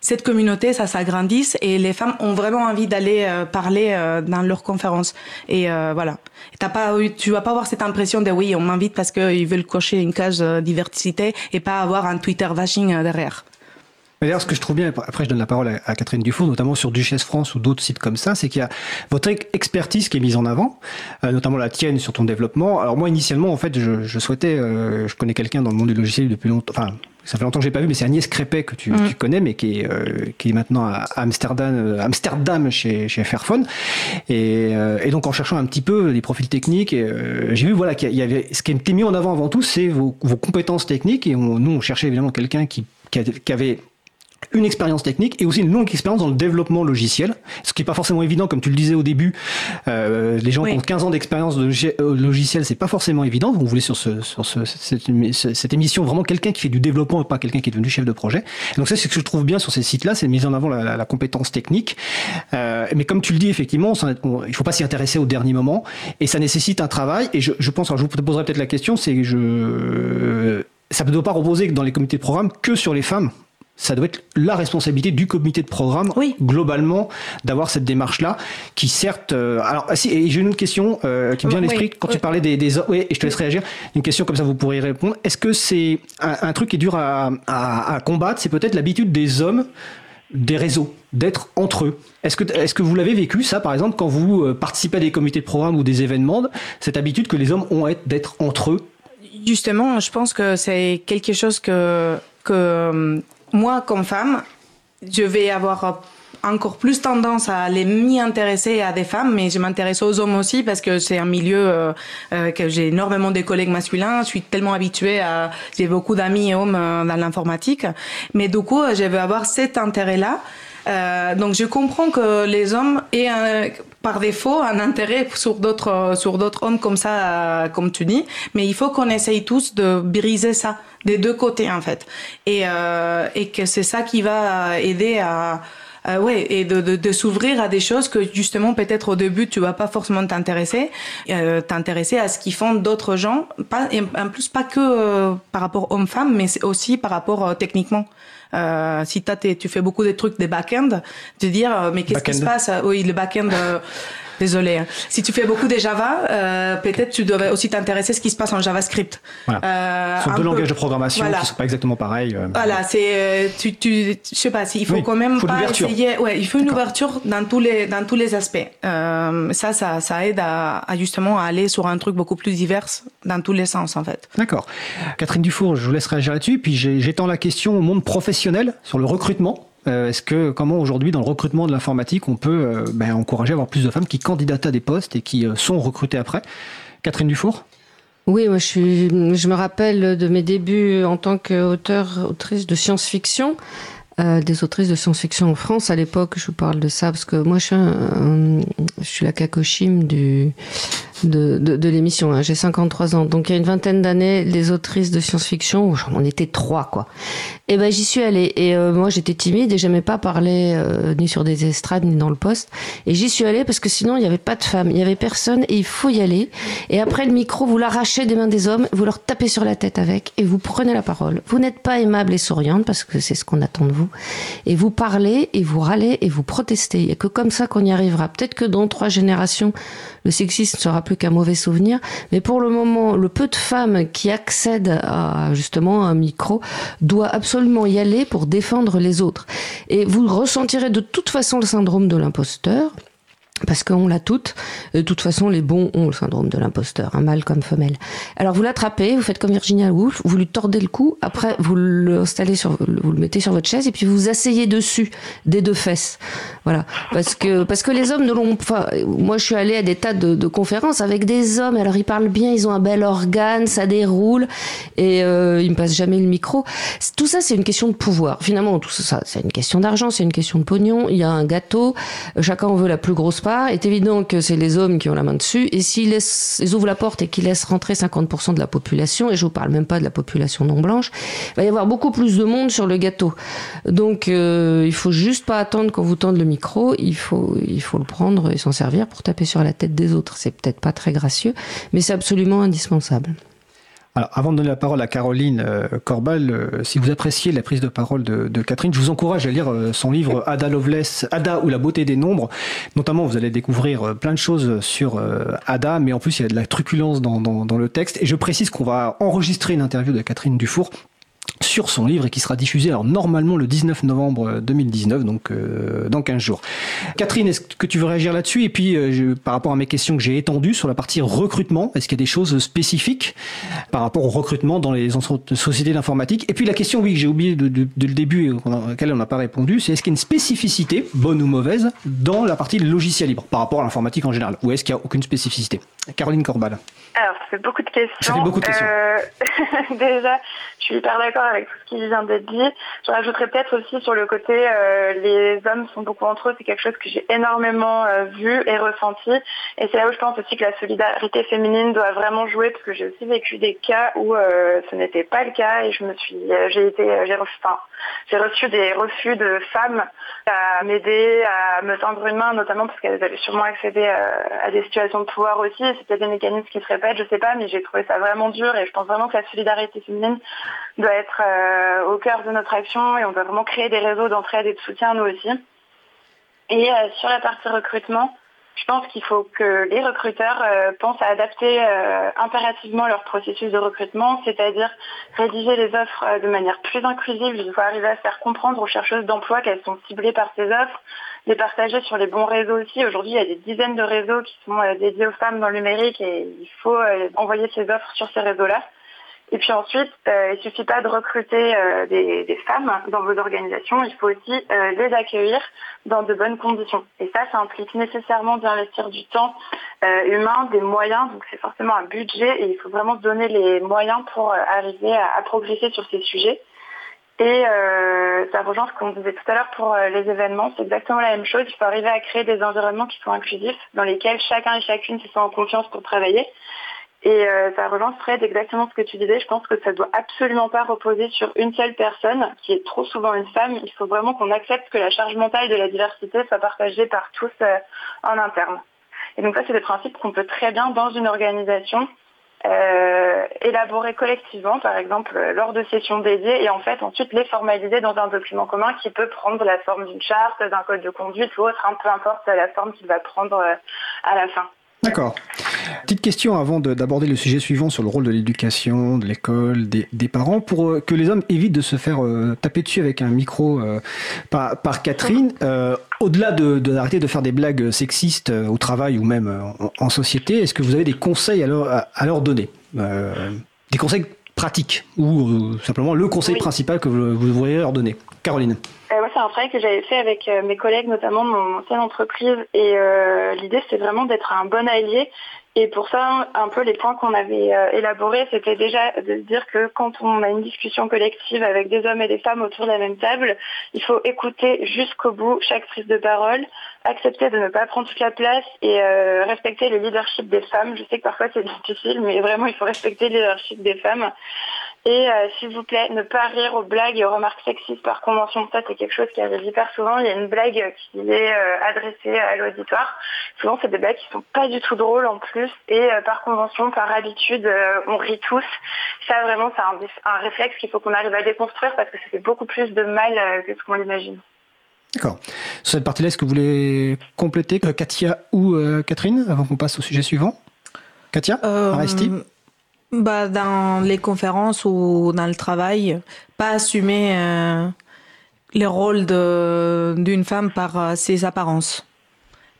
cette communauté, ça s'agrandisse et les femmes ont vraiment envie d'aller euh, parler euh, dans leurs conférences. Et euh, voilà, t'as pas, tu vas pas avoir cette impression de oui, on m'invite parce qu'ils veulent cocher une case euh, diversité et pas avoir un Twitter bashing euh, derrière. D'ailleurs, ce que je trouve bien, après je donne la parole à, à Catherine Dufour, notamment sur Duchesse France ou d'autres sites comme ça, c'est qu'il y a votre expertise qui est mise en avant, euh, notamment la tienne sur ton développement. Alors moi, initialement, en fait, je, je souhaitais, euh, je connais quelqu'un dans le monde du logiciel depuis longtemps, enfin, ça fait longtemps que j'ai pas vu, mais c'est Agnès Crépet que tu, Mm. tu connais, mais qui est, euh, qui est maintenant à Amsterdam, euh, Amsterdam chez, chez Fairphone. Et, euh, et donc en cherchant un petit peu les profils techniques, euh, j'ai vu voilà qu'il y avait ce qui était mis en avant avant tout, c'est vos, vos compétences techniques. Et on- nous, on cherchait évidemment quelqu'un qui, qui avait une expérience technique et aussi une longue expérience dans le développement logiciel, ce qui est pas forcément évident, comme tu le disais au début. Euh, les gens Oui. qui ont 15 ans d'expérience de euh, logiciel, c'est pas forcément évident. On voulait sur, ce, sur ce- cette, cette émission vraiment quelqu'un qui fait du développement et pas quelqu'un qui est devenu chef de projet. Et donc ça, c'est ce que je trouve bien sur ces sites-là, c'est mise en avant la, la- la compétence technique. Euh, mais comme tu le dis, effectivement, on on- il faut pas s'y intéresser au dernier moment et ça nécessite un travail. Et je, je pense, alors je vous poserai peut-être la question, c'est que je, ça ne doit pas reposer dans les comités de programme que sur les femmes ça doit être la responsabilité du comité de programme Oui. globalement d'avoir cette démarche là qui certes euh, alors ah, si et j'ai une autre question euh, qui me vient à Oui, l'esprit quand tu parlais des, des oui, et je te laisse réagir. Une question comme ça vous pourrez y répondre. Est-ce que c'est un, un truc qui est dur à, à, à combattre? C'est peut-être l'habitude des hommes des réseaux d'être entre eux. Est-ce que est-ce que vous l'avez vécu ça par exemple quand vous euh, participez à des comités de programme ou des événements cette habitude que les hommes ont être- d'être entre eux? Justement, je pense que c'est quelque chose que, que euh, moi, comme femme, je vais avoir encore plus tendance à aller m'y intéresser à des femmes, mais je m'intéresse aux hommes aussi parce que c'est un milieu euh, euh, que j'ai énormément de collègues masculins. Je suis tellement habituée à, j'ai beaucoup d'amis hommes euh, dans l'informatique, mais du coup, je vais avoir cet intérêt-là. Donc je comprends que les hommes aient un- par défaut un intérêt sur d'autres sur d'autres hommes comme ça euh, comme tu dis. Mais il faut qu'on essaye tous de briser ça des deux côtés en fait. Et euh, et que c'est ça qui va aider à euh, ouais, et de, de, de s'ouvrir à des choses que justement peut-être au début tu vas pas forcément t'intéresser, euh, t'intéresser à ce qu'ils font d'autres gens, pas et en plus pas que euh, par rapport hommes-femmes, mais c'est aussi par rapport euh, techniquement. Euh, si t'as tu fais beaucoup de trucs des back-end, de dire euh, mais qu'est-ce qui se passe? Oui, le back-end. Désolé. hein. Si tu fais beaucoup de Java, euh, peut-être tu devrais aussi t'intéresser à ce qui se passe en JavaScript. Voilà. Euh, Ce sont deux peu- langages de programmation Voilà. qui sont pas exactement pareils euh. Voilà, c'est euh, tu tu je sais pas, il faut Oui, quand même faut pas essayer. Ouais, il faut une ouverture dans tous les dans tous les aspects. Euh, ça ça ça aide à, à justement à aller sur un truc beaucoup plus divers dans tous les sens en fait. D'accord. Catherine Dufour, je vous laisse réagir là-dessus. Puis j'étends la question au monde professionnel sur le recrutement. Euh, Est-ce que comment aujourd'hui dans le recrutement de l'informatique on peut euh, ben, encourager à avoir plus de femmes qui candidatent à des postes et qui euh, sont recrutées après? Catherine Dufour? Oui, moi je, me rappelle de mes débuts en tant qu'auteur, autrice de science-fiction, des autrices de science-fiction en France. À l'époque, je vous parle de ça parce que moi je suis la cacochime du, de, de, de l'émission. hein. J'ai 53 ans. Donc il y a une vingtaine d'années, les autrices de science-fiction, on était trois quoi. Et ben j'y suis allée. Et euh, moi j'étais timide et j'aimais pas parler euh, ni sur des estrades ni dans le poste. Et j'y suis allée parce que sinon il y avait pas de femmes, il y avait personne et il faut y aller. Et après le micro, vous l'arrachez des mains des hommes, vous leur tapez sur la tête avec et vous prenez la parole. Vous n'êtes pas aimable et souriante parce que c'est ce qu'on attend de vous. Et vous parlez et vous râlez et vous protestez. Il y a que comme ça qu'on y arrivera. Peut-être que dans trois générations, le sexisme sera plus qu'un mauvais souvenir. Mais pour le moment, le peu de femmes qui accèdent à justement un micro doit absolument y aller pour défendre les autres. Et vous ressentirez de toute façon le syndrome de l'imposteur parce qu'on l'a toutes. De toute façon, les bons ont le syndrome de l'imposteur, un mâle comme femelle. Alors vous l'attrapez, vous faites comme Virginia Woolf, vous lui tordez le cou, après vous l'installez sur, vous le mettez sur votre chaise et puis vous vous asseyez dessus des deux fesses. Voilà, parce que parce que les hommes ne l'ont pas. Moi, je suis allée à des tas de, de, conférences avec des hommes. Alors ils parlent bien, ils ont un bel organe, ça déroule et euh, ils me passent jamais le micro. Tout ça, c'est une question de pouvoir. Finalement, tout ça, c'est une question d'argent, c'est une question de pognon. Il y a un gâteau, chacun en veut la plus grosse part. Il est évident que c'est les hommes qui ont la main dessus. Et s'ils ouvrent la porte et qu'ils laissent rentrer 50% de la population, et je vous parle même pas de la population non blanche, il va y avoir beaucoup plus de monde sur le gâteau. Donc, euh, il faut juste pas attendre qu'on vous tende le micro. Il faut, il faut le prendre et s'en servir pour taper sur la tête des autres. C'est peut-être pas très gracieux, mais c'est absolument indispensable. Alors, avant de donner la parole à Caroline euh, Corbal, euh, si vous appréciez la prise de parole de, de Catherine, je vous encourage à lire euh, son livre Ada Lovelace, Ada ou la beauté des nombres. Notamment, vous allez découvrir plein de choses sur Ada, mais en plus, il y a de la truculence dans, dans, dans le texte. Et je précise qu'on va enregistrer une interview de Catherine Dufour sur son livre et qui sera diffusé alors normalement le 19 novembre 2019 donc euh, dans 15 jours. Catherine, est-ce que tu veux réagir là-dessus? Et puis euh, je, par rapport à mes questions que j'ai étendues sur la partie recrutement, est-ce qu'il y a des choses spécifiques par rapport au recrutement dans les sociétés d'informatique? Et puis la question oui que j'ai oublié de, de, de, le début et à laquelle on n'a pas répondu, c'est est-ce qu'il y a une spécificité bonne ou mauvaise dans la partie logiciel libre par rapport à l'informatique en général? Ou est-ce qu'il n'y a aucune spécificité? Caroline Corbal. Alors, ça fait beaucoup de questions. Ça fait beaucoup de questions. Euh, déjà, je suis hyper d'accord avec tout ce qui vient d'être dit. Je rajouterais peut-être aussi sur le côté, euh, les hommes sont beaucoup entre eux. C'est quelque chose que j'ai énormément euh, vu et ressenti. Et c'est là où je pense aussi que la solidarité féminine doit vraiment jouer, parce que j'ai aussi vécu des cas où euh, ce n'était pas le cas. Et je me suis, j'ai été, j'ai reçu, reçu des refus de femmes à m'aider, à me tendre une main, notamment parce qu'elles avaient sûrement accédé à, des situations de pouvoir aussi. C'était des mécanismes qui seraient je sais pas, mais j'ai trouvé ça vraiment dur et je pense vraiment que la solidarité féminine doit être euh, au cœur de notre action et on doit vraiment créer des réseaux d'entraide et de soutien nous aussi. Et euh, sur la partie recrutement, je pense qu'il faut que les recruteurs euh, pensent à adapter impérativement leur processus de recrutement, c'est-à-dire rédiger les offres de manière plus inclusive. Il faut arriver à faire comprendre aux chercheuses d'emploi qu'elles sont ciblées par ces offres, les partager sur les bons réseaux aussi. Aujourd'hui, il y a des dizaines de réseaux qui sont dédiés aux femmes dans le numérique et il faut envoyer ces offres sur ces réseaux-là. Et puis ensuite, euh, il ne suffit pas de recruter euh, des, des, femmes dans vos organisations, il faut aussi euh, les accueillir dans de bonnes conditions. Et ça, ça implique nécessairement d'investir du temps euh, humain, des moyens, donc c'est forcément un budget et il faut vraiment donner les moyens pour euh, arriver à, à, progresser sur ces sujets. Et euh, ça rejoint ce qu'on disait tout à l'heure pour les événements, c'est exactement la même chose. Il faut arriver à créer des environnements qui sont inclusifs, dans lesquels chacun et chacune se sent en confiance pour travailler. Et euh, ça rejoint Fred exactement ce que tu disais. Je pense que ça doit absolument pas reposer sur une seule personne, qui est trop souvent une femme. Il faut vraiment qu'on accepte que la charge mentale de la diversité soit partagée par tous euh, en interne. Et donc ça, c'est des principes qu'on peut très bien dans une organisation euh, élaborer collectivement, par exemple lors de sessions dédiées, et en fait ensuite les formaliser dans un document commun qui peut prendre la forme d'une charte, d'un code de conduite ou autre, hein, peu importe la forme qu'il va prendre euh, à la fin. D'accord. Petite question avant d'aborder le sujet suivant sur le rôle de l'éducation, de l'école, des, parents, pour euh, que les hommes évitent de se faire euh, taper dessus avec un micro euh, par, Catherine. Au-delà de d'arrêter de, de, faire des blagues sexistes au travail ou même en, société, est-ce que vous avez des conseils à leur, à leur donner? Des conseils pratiques ou simplement le conseil oui. principal que vous, vous voudriez leur donner Caroline euh, moi, c'est un travail que j'avais fait avec euh, mes collègues, notamment de mon ancienne entreprise. Et euh, l'idée, c'est vraiment d'être un bon allié. Et pour ça, un peu les points qu'on avait euh, élaborés, c'était déjà de dire que quand on a une discussion collective avec des hommes et des femmes autour de la même table, il faut écouter jusqu'au bout chaque prise de parole, accepter de ne pas prendre toute la place et euh, respecter le leadership des femmes. Je sais que parfois c'est difficile, mais vraiment, il faut respecter le leadership des femmes. Et euh, s'il vous plaît, ne pas rire aux blagues et aux remarques sexistes par convention. Ça, c'est quelque chose qui arrive hyper souvent. Il y a une blague qui est euh, adressée à l'auditoire. Souvent, c'est des blagues qui sont pas du tout drôles en plus. Et euh, par convention, par habitude, euh, on rit tous. Ça, vraiment, c'est un, un, réflexe qu'il faut qu'on arrive à déconstruire parce que ça fait beaucoup plus de mal euh, que ce qu'on l'imagine. D'accord. Sur cette partie-là, est-ce que vous voulez compléter, Katia ou Catherine, avant qu'on passe au sujet suivant? Katia? Euh, Aristide? Bah, Dans les conférences ou dans le travail, pas assumer euh, le rôle d'une femme par euh, ses apparences.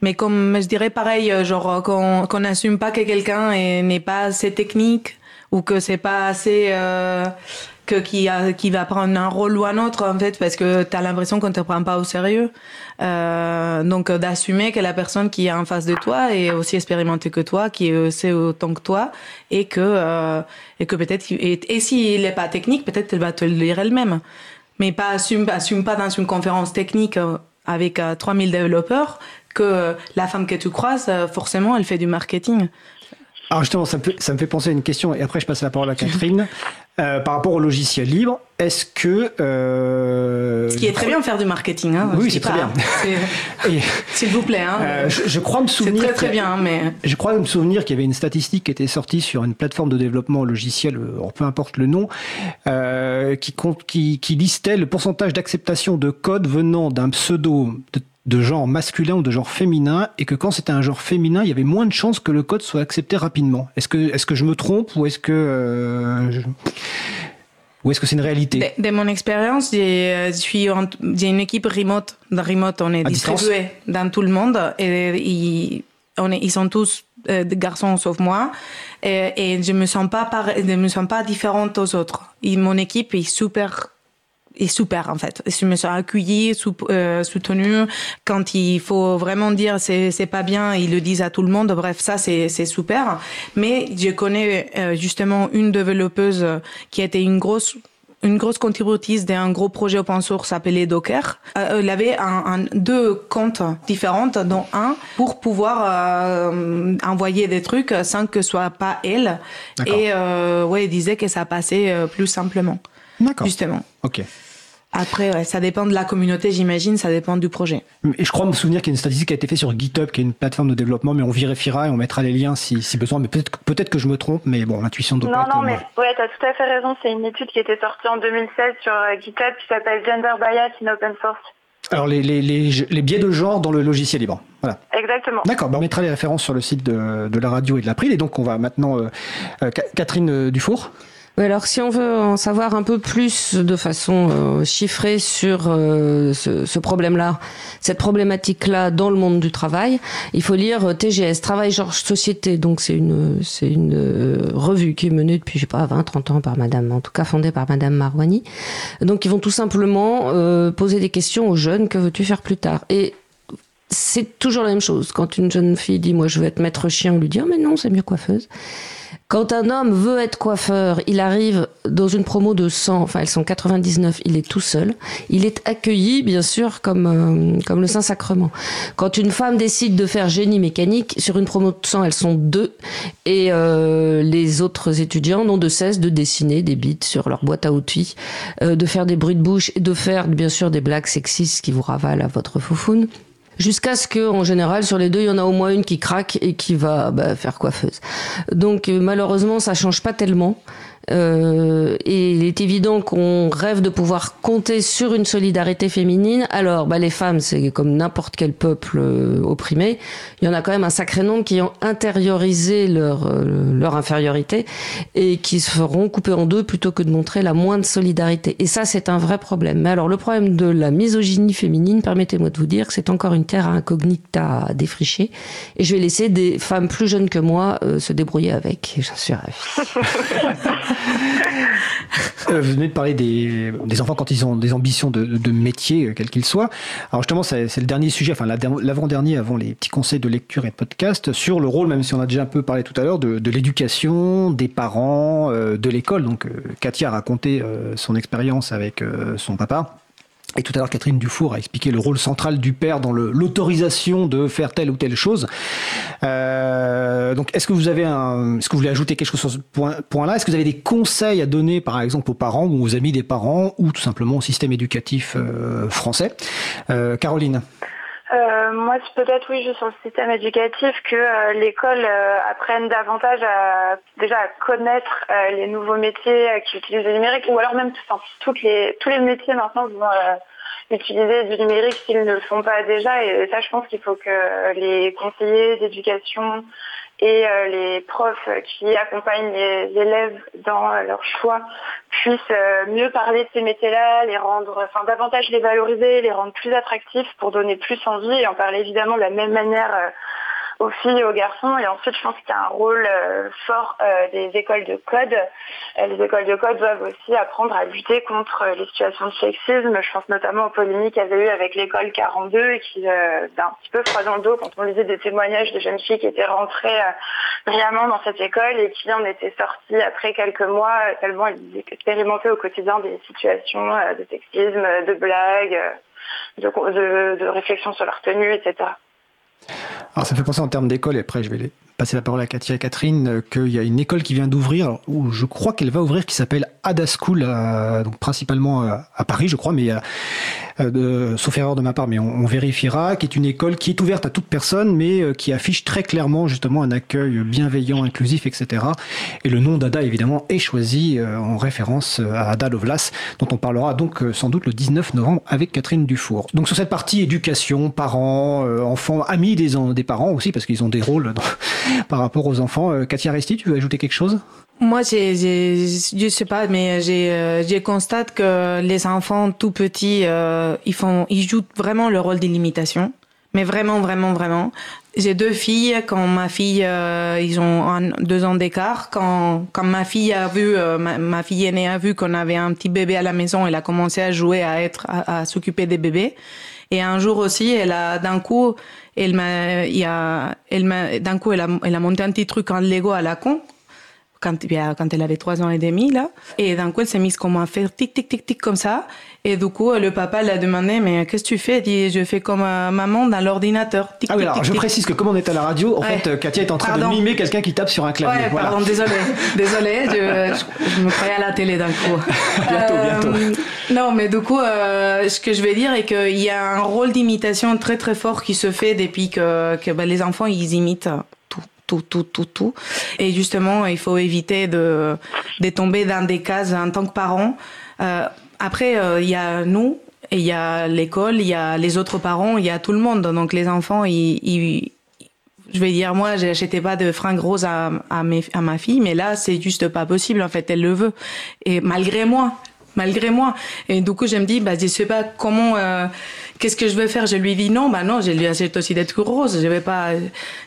Mais comme je dirais pareil, euh, genre qu'on qu'on n'assume pas que quelqu'un est- n'est pas assez technique ou que c'est pas assez euh, que qui a qui va prendre un rôle ou un autre en fait parce que tu as l'impression qu'on te prend pas au sérieux. Euh, donc d'assumer que la personne qui est en face de toi est aussi expérimentée que toi, qui sait autant que toi et que euh, et que peut-être et, et s'il est pas technique, peut-être elle va te le dire elle-même. Mais pas assume assume pas dans une conférence technique euh, avec euh, 3000 développeurs que la femme que tu croises forcément elle fait du marketing. Alors justement, ça me, fait, ça me fait penser à une question, et après je passe la parole à Catherine. Euh, par rapport au logiciel libre, est-ce que... euh, Ce qui est très bien de faire du marketing. Hein, Oui, c'est très bien. c'est- S'il vous plaît. Hein, euh, je, je crois me c'est souvenir... très très a- bien, mais Je crois me souvenir qu'il y avait une statistique qui était sortie sur une plateforme de développement logiciel, peu importe le nom, qui, compte, qui, qui listait le pourcentage d'acceptation de code venant d'un pseudo de, de genre masculin ou de genre féminin, et que quand c'était un genre féminin, il y avait moins de chances que le code soit accepté rapidement. Est-ce que, est-ce que je me trompe ou est-ce que... euh, je- Ou est-ce que c'est une réalité? De, de mon expérience, j'ai euh, une équipe remote. Dans remote, on est À distance? distribué dans tout le monde et ils, on est, ils sont tous euh, des garçons sauf moi et, et je me sens pas par- je me sens pas différente aux autres. Et mon équipe est super est super en fait. Je me sens accueillie, sou, euh, soutenue. Quand il faut vraiment dire c'est c'est pas bien, ils le disent à tout le monde. Bref, ça c'est c'est super. Mais je connais euh, justement une développeuse qui était une grosse une grosse contributrice d'un gros projet open source appelé Docker. Euh, elle avait un, un- deux comptes différents, dont un pour pouvoir euh, envoyer des trucs sans que ce soit pas elle. Et euh, ouais, elle disait que ça passait plus simplement, D'accord. justement. Ok. Après, ouais, ça dépend de la communauté, j'imagine, ça dépend du projet. Et je crois me souvenir qu'il y a une statistique qui a été faite sur GitHub, qui est une plateforme de développement, mais on vérifiera et on mettra les liens si, si besoin. Mais peut-être que- je me trompe, mais bon, l'intuition doit Non, pas être non, mais mauvaise. ouais, t'as tout à fait raison. C'est une étude qui était sortie en 2016 sur euh, GitHub qui s'appelle Gender Bias in Open Source. Alors, les, les, les, les biais de genre dans le logiciel libre. Voilà. Exactement. D'accord, bah on mettra les références sur le site de, de la radio et de l'April. Et donc, on va maintenant. euh, euh, Ca- Catherine euh, Dufour. Alors si on veut en savoir un peu plus de façon euh, chiffrée sur euh, ce, problème-là, cette problématique-là dans le monde du travail, il faut lire euh, TGS, Travail Georges Société. Donc c'est une c'est une revue qui est menée depuis je sais pas 20 30 ans par madame en tout cas fondée par madame Marwani. Donc ils vont tout simplement poser des questions aux jeunes que veux-tu faire plus tard? Et c'est toujours la même chose. Quand une jeune fille dit moi je veux être maître chien, on lui dit oh, mais non c'est mieux coiffeuse. Quand un homme veut être coiffeur, il arrive dans une promo de 100, enfin elles sont 99, il est tout seul. Il est accueilli, bien sûr, comme, euh, comme le Saint-Sacrement. Quand une femme décide de faire génie mécanique, sur une promo de 100, elles sont deux. Et euh, les autres étudiants n'ont de cesse de dessiner des bits sur leur boîte à outils, euh, de faire des bruits de bouche et de faire, bien sûr, des blagues sexistes qui vous ravalent à votre foufoune. Jusqu'à ce que, en général, sur les deux, il y en a au moins une qui craque et qui va bah, faire coiffeuse. Donc euh, malheureusement, ça change pas tellement. Euh, et il est évident qu'on rêve de pouvoir compter sur une solidarité féminine. Alors, bah, les femmes, c'est comme n'importe quel peuple euh, opprimé. Il y en a quand même un sacré nombre qui ont intériorisé leur, euh, leur infériorité et qui se feront couper en deux plutôt que de montrer la moindre solidarité. Et ça, c'est un vrai problème. Mais alors, le problème de la misogynie féminine, permettez-moi de vous dire que c'est encore une terre incognita à défricher. Et je vais laisser des femmes plus jeunes que moi euh, se débrouiller avec. J'en suis ravie. Euh, vous venez de parler des, des enfants quand ils ont des ambitions de, de métier, euh, quel qu'il soit. Alors justement, c'est le dernier sujet, enfin la der- l'avant-dernier avant les petits conseils de lecture et de podcast, sur le rôle, même si on a déjà un peu parlé tout à l'heure, de, de l'éducation, des parents, euh, de l'école. Donc euh, Katia a raconté euh, son expérience avec euh, son papa. Et tout à l'heure, Catherine Dufour a expliqué le rôle central du père dans l'autorisation de faire telle ou telle chose. Euh, donc, est-ce que vous avez est-ce que vous voulez ajouter quelque chose sur ce point, point-là? Est-ce que vous avez des conseils à donner, par exemple, aux parents ou aux amis des parents, ou tout simplement au système éducatif euh, français? Euh, Caroline. Euh, moi, peut-être oui, juste sur le système éducatif, que euh, l'école euh, apprenne davantage à déjà à connaître euh, les nouveaux métiers qui utilisent le numérique, ou alors même toutes les tous les métiers maintenant vont utiliser du numérique s'ils ne le font pas déjà. Et ça, je pense qu'il faut que les conseillers d'éducation et les profs qui accompagnent les élèves dans leur choix puissent mieux parler de ces métiers-là, les rendre, enfin davantage les valoriser, les rendre plus attractifs pour donner plus envie et en parler évidemment de la même manière aux filles et aux garçons. Et ensuite, je pense qu'il y a un rôle euh, fort euh, des écoles de code. Euh, les écoles de code doivent aussi apprendre à lutter contre les situations de sexisme. Je pense notamment aux polémiques qu'il y avait eu avec l'école 42 et qui d'un petit peu froid dans le dos quand on lisait des témoignages de jeunes filles qui étaient rentrées brillamment dans cette école et qui en étaient sorties après quelques mois tellement elles expérimentaient au quotidien des situations de sexisme, de blagues, de, de, de réflexion sur leur tenue, etc. Alors ça fait penser en termes d'école, et après je vais les passer la parole à Katia et Catherine, euh, qu'il y a une école qui vient d'ouvrir, où je crois qu'elle va ouvrir, qui s'appelle Ada School, euh, donc principalement euh, à Paris, je crois, mais sauf erreur de ma part, mais on, vérifiera, qui est une école qui est ouverte à toute personne, mais qui affiche très clairement justement un accueil bienveillant, inclusif, etc. Et le nom d'Ada, évidemment, est choisi en référence à Ada Lovelace, dont on parlera donc sans doute le 19 novembre avec Catherine Dufour. Donc sur cette partie éducation, parents, enfants, amis des, des parents aussi, parce qu'ils ont des rôles dans, par rapport aux enfants. Euh, Katia Resti, tu veux ajouter quelque chose? Moi, j'ai, je sais pas, mais j'ai, euh, je constate que les enfants tout petits, euh, ils font, ils jouent vraiment le rôle d'illimitation, mais vraiment, vraiment, vraiment. J'ai deux filles. Quand ma fille, ils ont deux ans d'écart. Quand, quand ma fille a vu, ma, fille aînée a vu qu'on avait un petit bébé à la maison, elle a commencé à jouer, à être, à s'occuper des bébés. Et un jour aussi, elle a d'un coup, elle m'a, il y a, elle m'a, d'un coup, elle a, elle a monté un petit truc en Lego à la con quand, quand elle avait trois ans et demi, là. Et d'un coup, elle s'est mise comme à faire tic, tic, tic, tic, comme ça. Et du coup, le papa l'a demandé, mais qu'est-ce que tu fais? Elle dit, je fais comme euh, maman dans l'ordinateur. ah oui, alors je précise que comme on est à la radio, en fait, Katia est en train de mimer quelqu'un qui tape sur un clavier. Ouais, pardon, désolé. désolé, je, je, me croyais à la télé d'un coup. bientôt, bientôt. Euh, non, mais du coup, euh, ce que je vais dire est qu'il y a un rôle d'imitation très très fort qui se fait depuis que, que ben, les enfants, ils imitent tout, tout, tout, tout. Et justement, il faut éviter de, tomber dans des cases en tant que parent. Euh, après, euh, il y a nous, il y a l'école, il y a les autres parents, il y a tout le monde. Donc les enfants, ils, je vais dire, moi, j'achetais pas de fringues roses à ma fille, mais là, c'est juste pas possible. En fait, elle le veut. Et malgré moi, malgré moi. Et du coup, je me dis, bah, je sais pas comment, euh, qu'est-ce que je vais faire? Je lui dis non, bah non, je lui achète aussi des trucs roses. Je vais pas,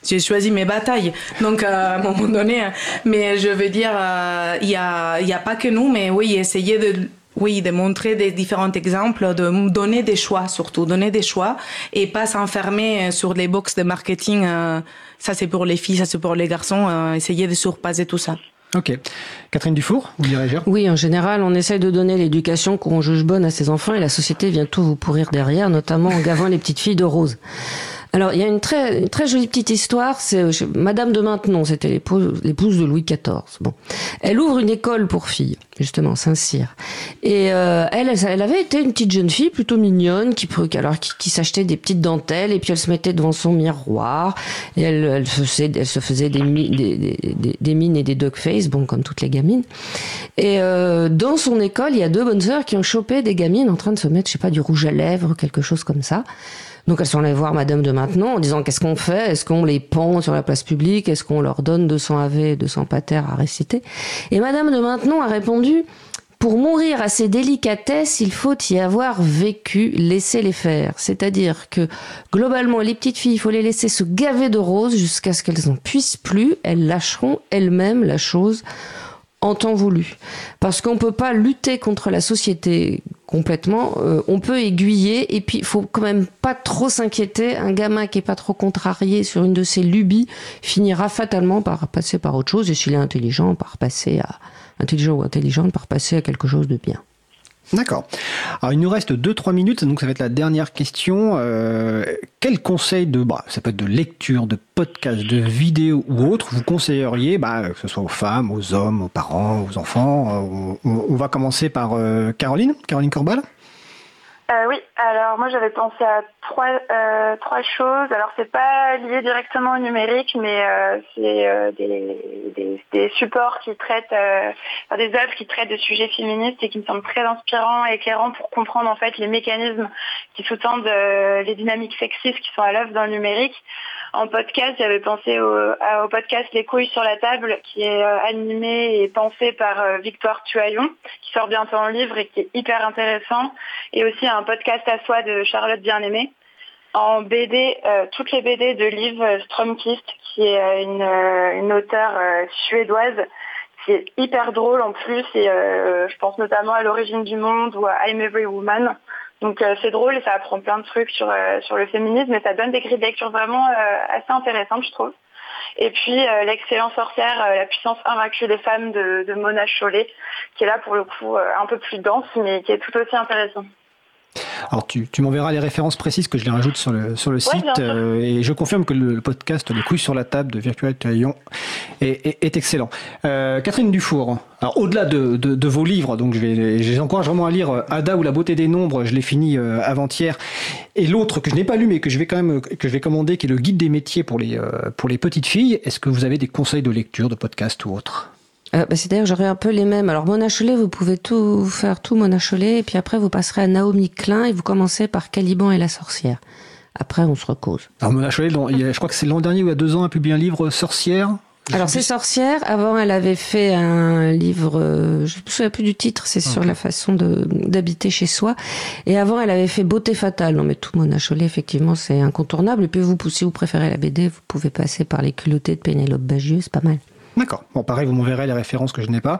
j'ai choisi mes batailles. Donc euh, à un moment donné, mais je veux dire, euh, il y a, il y a pas que nous, mais oui, essayer de oui, de montrer des différents exemples, de donner des choix surtout, donner des choix et pas s'enfermer sur les box de marketing. ça c'est pour les filles, ça c'est pour les garçons. essayer de surpasser tout ça. Ok. Catherine Dufour, vous dirigez Oui, en général, on essaye de donner l'éducation qu'on juge bonne à ses enfants et la société vient tout vous pourrir derrière, notamment en gavant les petites filles de rose. Alors, il y a une très, très jolie petite histoire. C'est euh, Madame de Maintenon, c'était l'épouse, de Louis XIV. Bon, elle ouvre une école pour filles, justement, Saint-Cyr. Et euh, elle, elle avait été une petite jeune fille plutôt mignonne, qui, alors qui, s'achetait des petites dentelles et puis elle se mettait devant son miroir et elle, elle, faisait, elle se faisait des, des, des, des, mines et des dog face, bon, comme toutes les gamines. Et euh, dans son école, il y a deux bonnes sœurs qui ont chopé des gamines en train de se mettre, je sais pas, du rouge à lèvres, quelque chose comme ça. Donc elles sont allées voir Madame de Maintenon en disant qu'est-ce qu'on fait? Est-ce qu'on les pend sur la place publique? Est-ce qu'on leur donne 200 AV, 200 pater à réciter? Et Madame de Maintenon a répondu pour mourir à ces délicatesses, il faut y avoir vécu, laisser les faire. C'est-à-dire que globalement, les petites filles, il faut les laisser se gaver de roses jusqu'à ce qu'elles n'en puissent plus. Elles lâcheront elles-mêmes la chose en temps voulu. Parce qu'on peut pas lutter contre la société complètement. Euh, on peut aiguiller et puis il faut quand même pas trop s'inquiéter. Un gamin qui est pas trop contrarié sur une de ses lubies finira fatalement par passer par autre chose et s'il est intelligent, par passer à intelligent ou intelligente, par passer à quelque chose de bien. D'accord. Alors il nous reste 2-3 minutes, donc ça va être la dernière question. Euh, quel conseil de, bah, ça peut être de lecture, de podcast, de vidéo ou autre, vous conseilleriez, bah, que ce soit aux femmes, aux hommes, aux parents, aux enfants euh, on, va commencer par euh, Caroline, Caroline Corbal euh, oui, alors moi j'avais pensé à trois euh, trois choses. Alors c'est pas lié directement au numérique, mais euh, c'est euh, des, des, des, supports qui traitent, euh, des œuvres qui traitent de sujets féministes et qui me semblent très inspirants et éclairants pour comprendre en fait les mécanismes qui sous-tendent les dynamiques sexistes qui sont à l'œuvre dans le numérique. En podcast, j'avais pensé au, podcast Les couilles sur la table, qui est animé et pensé par Victoire Tuaillon, qui sort bientôt en livre et qui est hyper intéressant. Et aussi un podcast à soi de Charlotte Bien-Aimée. En BD, toutes les BD de Liv Stromkist, qui est une, auteure suédoise c'est hyper drôle en plus et euh, je pense notamment à l'origine du monde ou à I'm Every Woman. Donc euh, c'est drôle et ça apprend plein de trucs sur, euh, sur le féminisme et ça donne des grilles de lecture vraiment assez intéressantes je trouve. Et puis l'excellent sorcière, la puissance invaincue des femmes de, de Mona Chollet, qui est là pour le coup un peu plus dense mais qui est tout aussi intéressant. Alors tu, m'enverras les références précises que je les rajoute sur le, sur le site euh, et je confirme que le podcast Les couilles sur la table de Virtual Taillon est, est, excellent. Euh, Catherine Dufour, alors au-delà de, de, vos livres, donc je vais, je encourage vraiment à lire euh, Ada ou la beauté des nombres, je l'ai fini avant-hier, et l'autre que je n'ai pas lu mais que je vais quand même que je vais commander, qui est le guide des métiers pour les pour les petites filles. Est-ce que vous avez des conseils de lecture, de podcast ou autre? Euh, bah, C'est-à-dire j'aurais un peu les mêmes. Alors Mona Chollet, vous pouvez tout faire tout Mona Chollet, et puis après vous passerez à Naomi Klein et vous commencez par Caliban et la sorcière. Après, on se recose. Alors Mona Chollet, je crois que c'est l'an dernier ou il y a deux ans, a publié un livre Sorcière. Alors c'est Sorcière. Avant, elle avait fait un livre, euh, je ne me souviens plus du titre, c'est sur la façon d'habiter chez soi. Et avant, elle avait fait Beauté fatale. Non mais tout Mona Chollet, effectivement, c'est incontournable. Et puis vous, si vous préférez la BD, vous pouvez passer par les culottés de Pénélope Bagieux, c'est pas mal. D'accord. Bon, pareil, vous m'enverrez les références que je n'ai pas.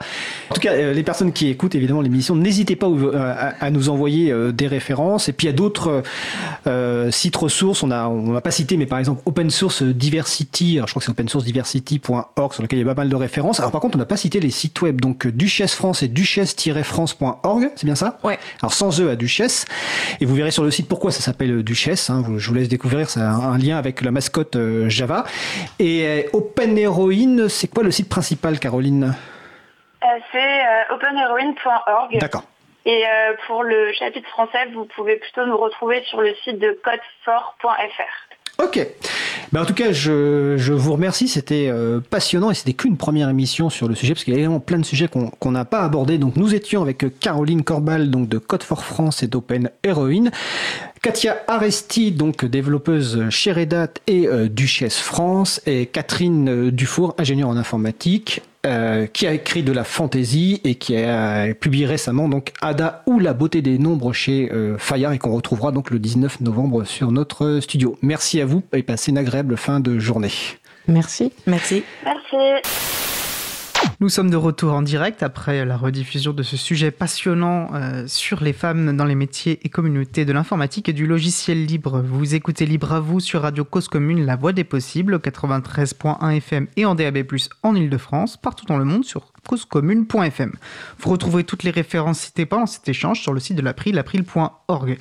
En tout cas, euh, les personnes qui écoutent évidemment l'émission, n'hésitez pas euh, à, nous envoyer euh, des références. Et puis il y a d'autres sites ressources. On a, on va pas cité, mais par exemple Open Source Diversity. Alors, je crois que c'est opensourcediversity.org sur lequel il y a pas mal de références. Alors par contre, on n'a pas cité les sites web. Donc Duchesse France et duchesse-france.org. C'est bien ça Ouais. Alors sans eux à Duchesse. Et vous verrez sur le site pourquoi ça s'appelle Duchesse. Hein. Je vous laisse découvrir. C'est un lien avec la mascotte Java. Et Open Heroine, c'est quoi le site principal, Caroline euh, C'est euh, openheroine.org. D'accord. Et euh, pour le chapitre français, vous pouvez plutôt nous retrouver sur le site de codefort.fr. Ok. Ben en tout cas, je, je vous remercie. C'était passionnant et c'était qu'une première émission sur le sujet parce qu'il y a vraiment plein de sujets qu'on n'a pas abordés. Donc, nous étions avec Caroline Corbal, donc de Code for France et d'Open Heroine. Katia Aresti, donc développeuse chez Red Hat et euh, Duchesse France, et Catherine euh, Dufour, ingénieure en informatique, euh, qui a écrit de la fantaisie et qui a publié récemment donc Ada ou la beauté des nombres chez Fayard et qu'on retrouvera donc le 19 novembre sur notre studio. Merci à vous et passez une agréable fin de journée. Merci. Merci. Merci. Nous sommes de retour en direct après la rediffusion de ce sujet passionnant euh, sur les femmes dans les métiers et communautés de l'informatique et du logiciel libre. Vous écoutez Libre à vous sur Radio Cause Commune, la voix des possibles, 93.1 FM et en DAB+, en Ile-de-France, partout dans le monde sur causecommune.fm. Vous retrouverez toutes les références citées pendant cet échange sur le site de l'April, april.org.